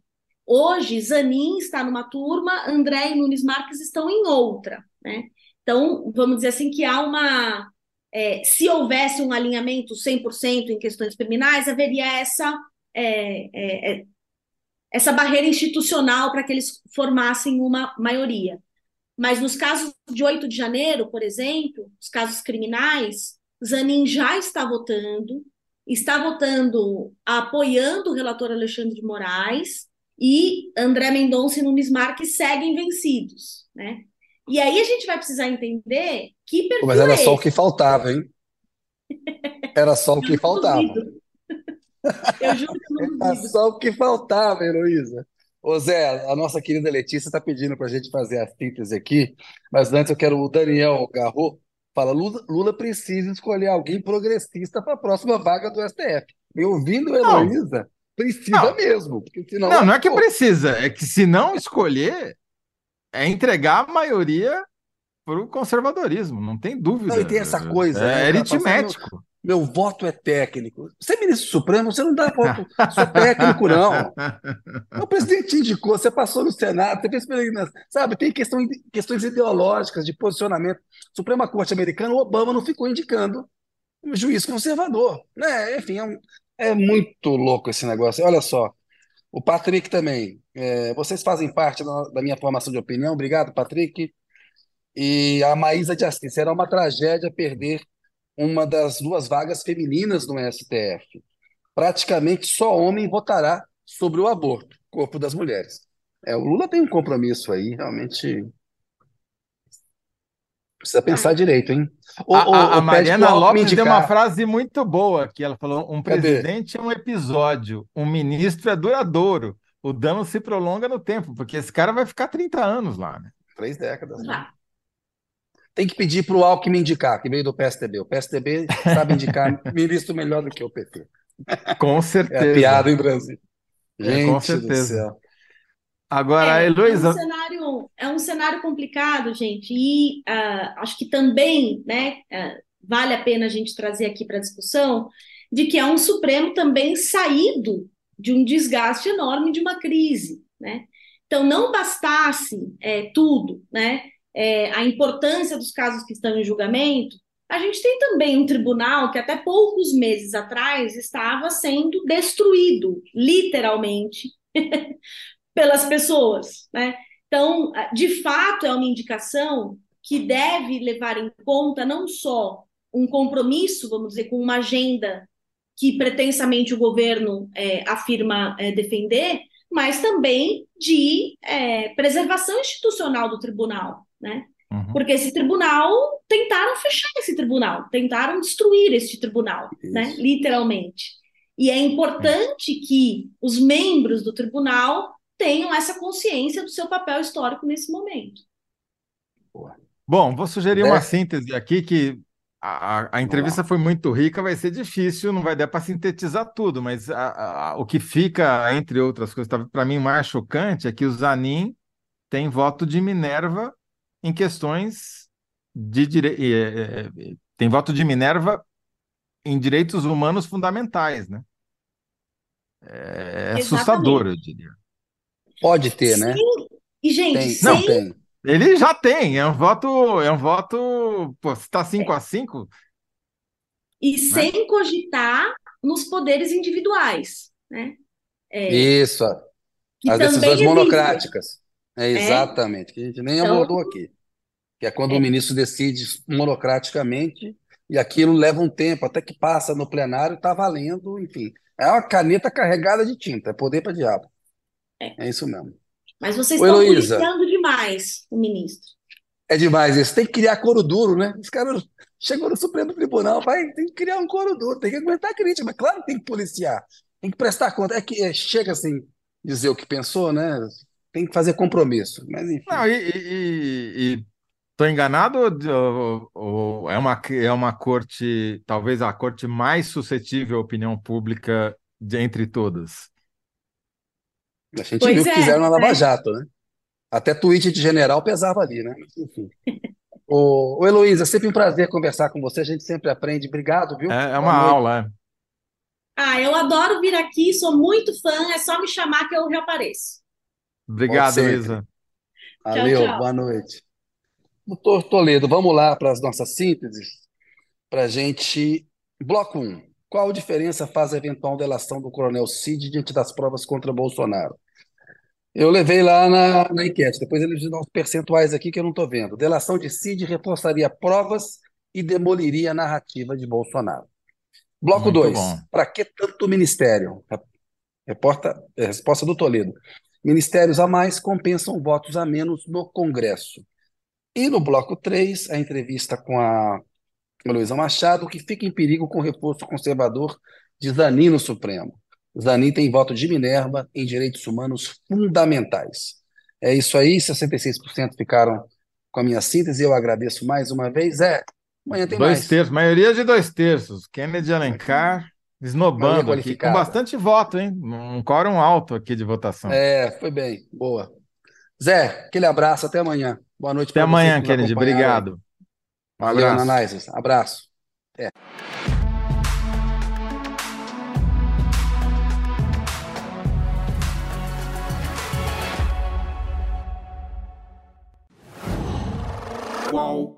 Speaker 3: Hoje, Zanin está numa turma, André e Nunes Marques estão em outra. Né? Então, vamos dizer assim que há uma. É, se houvesse um alinhamento 100% em questões criminais, haveria essa, é, é, é essa barreira institucional para que eles formassem uma maioria. Mas nos casos de 8 de janeiro, por exemplo, os casos criminais, Zanin já está votando, está votando apoiando o relator Alexandre de Moraes e André Mendonça e Nunes Marques seguem vencidos, né? E aí a gente vai precisar entender que perfil
Speaker 1: Mas era
Speaker 3: é
Speaker 1: só o que faltava, hein? Era só o que faltava.
Speaker 3: duvido. Eu juro que eu não
Speaker 1: Era só o que faltava, Heloísa. Ô Zé, a nossa querida Letícia está pedindo para a gente fazer a síntese aqui, mas antes eu quero o Daniel Garro fala Lula, Lula precisa escolher alguém progressista para a próxima vaga do STF. E ouvindo Heloísa, precisa
Speaker 2: não,
Speaker 1: mesmo, senão
Speaker 2: não, não é que
Speaker 1: lascou.
Speaker 2: precisa, é que se não escolher, é entregar a maioria para o conservadorismo, não tem
Speaker 1: Não,
Speaker 2: dúvida.
Speaker 1: e tem essa coisa, né?
Speaker 2: É
Speaker 1: O cara fala assim, ah, meu,
Speaker 2: aritmético.
Speaker 1: meu voto é técnico. Você é ministro supremo, você não dá voto, sou técnico, não. O presidente te indicou, você passou no Senado, você fez peregrinação, sabe? Tem questão, questões ideológicas de posicionamento. Suprema Corte Americana, o Obama não ficou indicando um juiz conservador, né? Enfim, é, um- é muito louco esse negócio. Olha só, o Patrick também. é, vocês fazem parte da, da minha formação de opinião. Obrigado, Patrick. E a Maísa de Assis, será uma tragédia perder uma das duas vagas femininas no STF. Praticamente só homem votará sobre o aborto, corpo das mulheres. É, o Lula tem um compromisso aí, realmente precisa pensar
Speaker 3: Ah,
Speaker 1: direito, hein? Ou,
Speaker 2: A, a-
Speaker 1: ou,
Speaker 2: a Mariana Lopes deu uma
Speaker 1: indicar.
Speaker 2: frase muito boa que ela falou: um
Speaker 1: Cadê?
Speaker 2: presidente é um episódio, um ministro é duradouro. O dano se prolonga no tempo, porque esse cara vai ficar 30 anos lá, né?
Speaker 1: Três décadas, né? Tem que pedir para o Alckmin indicar, que veio do PSDB. O PSDB sabe indicar ministro melhor do que o PT.
Speaker 2: Com
Speaker 1: É a
Speaker 2: certeza.
Speaker 1: piada em Brasil.
Speaker 2: É, com
Speaker 1: Gente do
Speaker 2: certeza.
Speaker 1: céu.
Speaker 2: Agora,
Speaker 3: É, é um É um cenário complicado, gente, e ah, acho que também, né, ah, vale a pena a gente trazer aqui para discussão de que é um Supremo também saído de um desgaste enorme de uma crise, né? Então, não bastasse é, tudo, né, é, a importância dos casos que estão em julgamento, a gente tem também um tribunal que até poucos meses atrás estava sendo destruído, literalmente, pelas pessoas, né? Então, de fato, é uma indicação que deve levar em conta não só um compromisso, vamos dizer, com uma agenda que pretensamente o governo é, afirma é, defender, mas também de é, preservação institucional do tribunal, né?
Speaker 2: Uhum.
Speaker 3: Porque esse tribunal tentaram fechar esse tribunal, tentaram destruir este tribunal, né? Literalmente. E é importante que os membros do tribunal tenham essa consciência do seu papel histórico nesse momento.
Speaker 2: Bom, vou sugerir uma
Speaker 1: Né?
Speaker 2: síntese aqui que a, a- entrevista foi muito rica, vai ser difícil, não vai dar para sintetizar tudo, mas a- a- o que fica, entre outras coisas, para mim mais chocante é que o Zanin tem voto de Minerva em questões de direito. tem voto de Minerva em direitos humanos fundamentais, né? É assustador, eu diria.
Speaker 1: Pode ter, né?
Speaker 3: Sim. E, gente,
Speaker 1: Tem,
Speaker 3: sem
Speaker 1: não tem.
Speaker 2: Ele já tem, é um voto, é um voto, pô, se está 5 a 5,
Speaker 3: e sem cogitar nos poderes individuais, né? É,
Speaker 1: Isso,
Speaker 3: que
Speaker 1: as decisões
Speaker 3: existem.
Speaker 1: monocráticas. É exatamente, que a gente nem
Speaker 3: Então-
Speaker 1: abordou aqui. Que é quando
Speaker 3: É.
Speaker 1: o ministro decide monocraticamente e aquilo leva um tempo, até que passa no plenário e está valendo, enfim. É uma caneta carregada de tinta, é poder para diabo.
Speaker 3: É.
Speaker 1: É isso mesmo.
Speaker 3: Mas vocês
Speaker 1: Ô,
Speaker 3: estão
Speaker 1: Heloísa.
Speaker 3: policiando demais o ministro.
Speaker 1: É demais isso. Tem que criar coro duro, né? Os caras chegou no Supremo Tribunal, vai, tem que criar um coro duro, tem que aguentar a crítica, mas claro que tem que policiar, tem que prestar conta. É que é, chega assim, dizer o que pensou, né? Tem que fazer compromisso. Mas enfim.
Speaker 2: Não, e estou enganado ou, ou é uma, é uma corte, talvez a corte mais suscetível à opinião pública de entre todas?
Speaker 1: A gente
Speaker 3: Pois
Speaker 1: viu o que
Speaker 3: é,
Speaker 1: fizeram na Lava
Speaker 3: né?
Speaker 1: Jato, né? Até tweet de general pesava ali, né? Mas, Enfim. Ô, ô Heloísa, sempre um prazer conversar com você, a gente sempre aprende. Obrigado, viu?
Speaker 2: É, é
Speaker 1: Boa
Speaker 2: uma
Speaker 1: noite.
Speaker 2: aula, é.
Speaker 3: Ah, eu adoro vir aqui, sou muito fã, é só me chamar que eu já apareço.
Speaker 2: Obrigado,
Speaker 1: sempre.
Speaker 2: Luísa.
Speaker 1: Valeu,
Speaker 3: tchau.
Speaker 1: boa noite. Doutor Toledo, vamos lá para as nossas sínteses, para a gente. Bloco 1. Qual diferença faz a eventual delação do Coronel Cid diante das provas contra Bolsonaro? Eu levei lá na, na enquete, depois eles dão os percentuais aqui que eu não estou vendo. Delação de Cid reforçaria provas e demoliria a narrativa de Bolsonaro. Bloco
Speaker 2: Muito
Speaker 1: 2.
Speaker 2: bom.
Speaker 1: Para que tanto ministério? Reporta, é, resposta do Toledo. Ministérios a mais compensam votos a menos no Congresso. E no bloco 3, a entrevista com a Luísa Machado, que fica em perigo com o reforço conservador de Zanin no Supremo. Zanin tem voto de Minerva em direitos humanos fundamentais. É isso aí, 66% ficaram com a minha síntese. Eu agradeço mais uma vez. É, amanhã tem
Speaker 2: dois
Speaker 1: mais.
Speaker 2: terços, maioria de dois terços. Kennedy Alencar esnobando aqui, com bastante voto, hein? Um quórum alto aqui de votação.
Speaker 1: É, foi bem, boa. Zé, aquele abraço, até amanhã. Boa noite
Speaker 2: Até amanhã, Kennedy. Obrigado.
Speaker 1: Um Valeu, abraço. Abraço. É. Qual?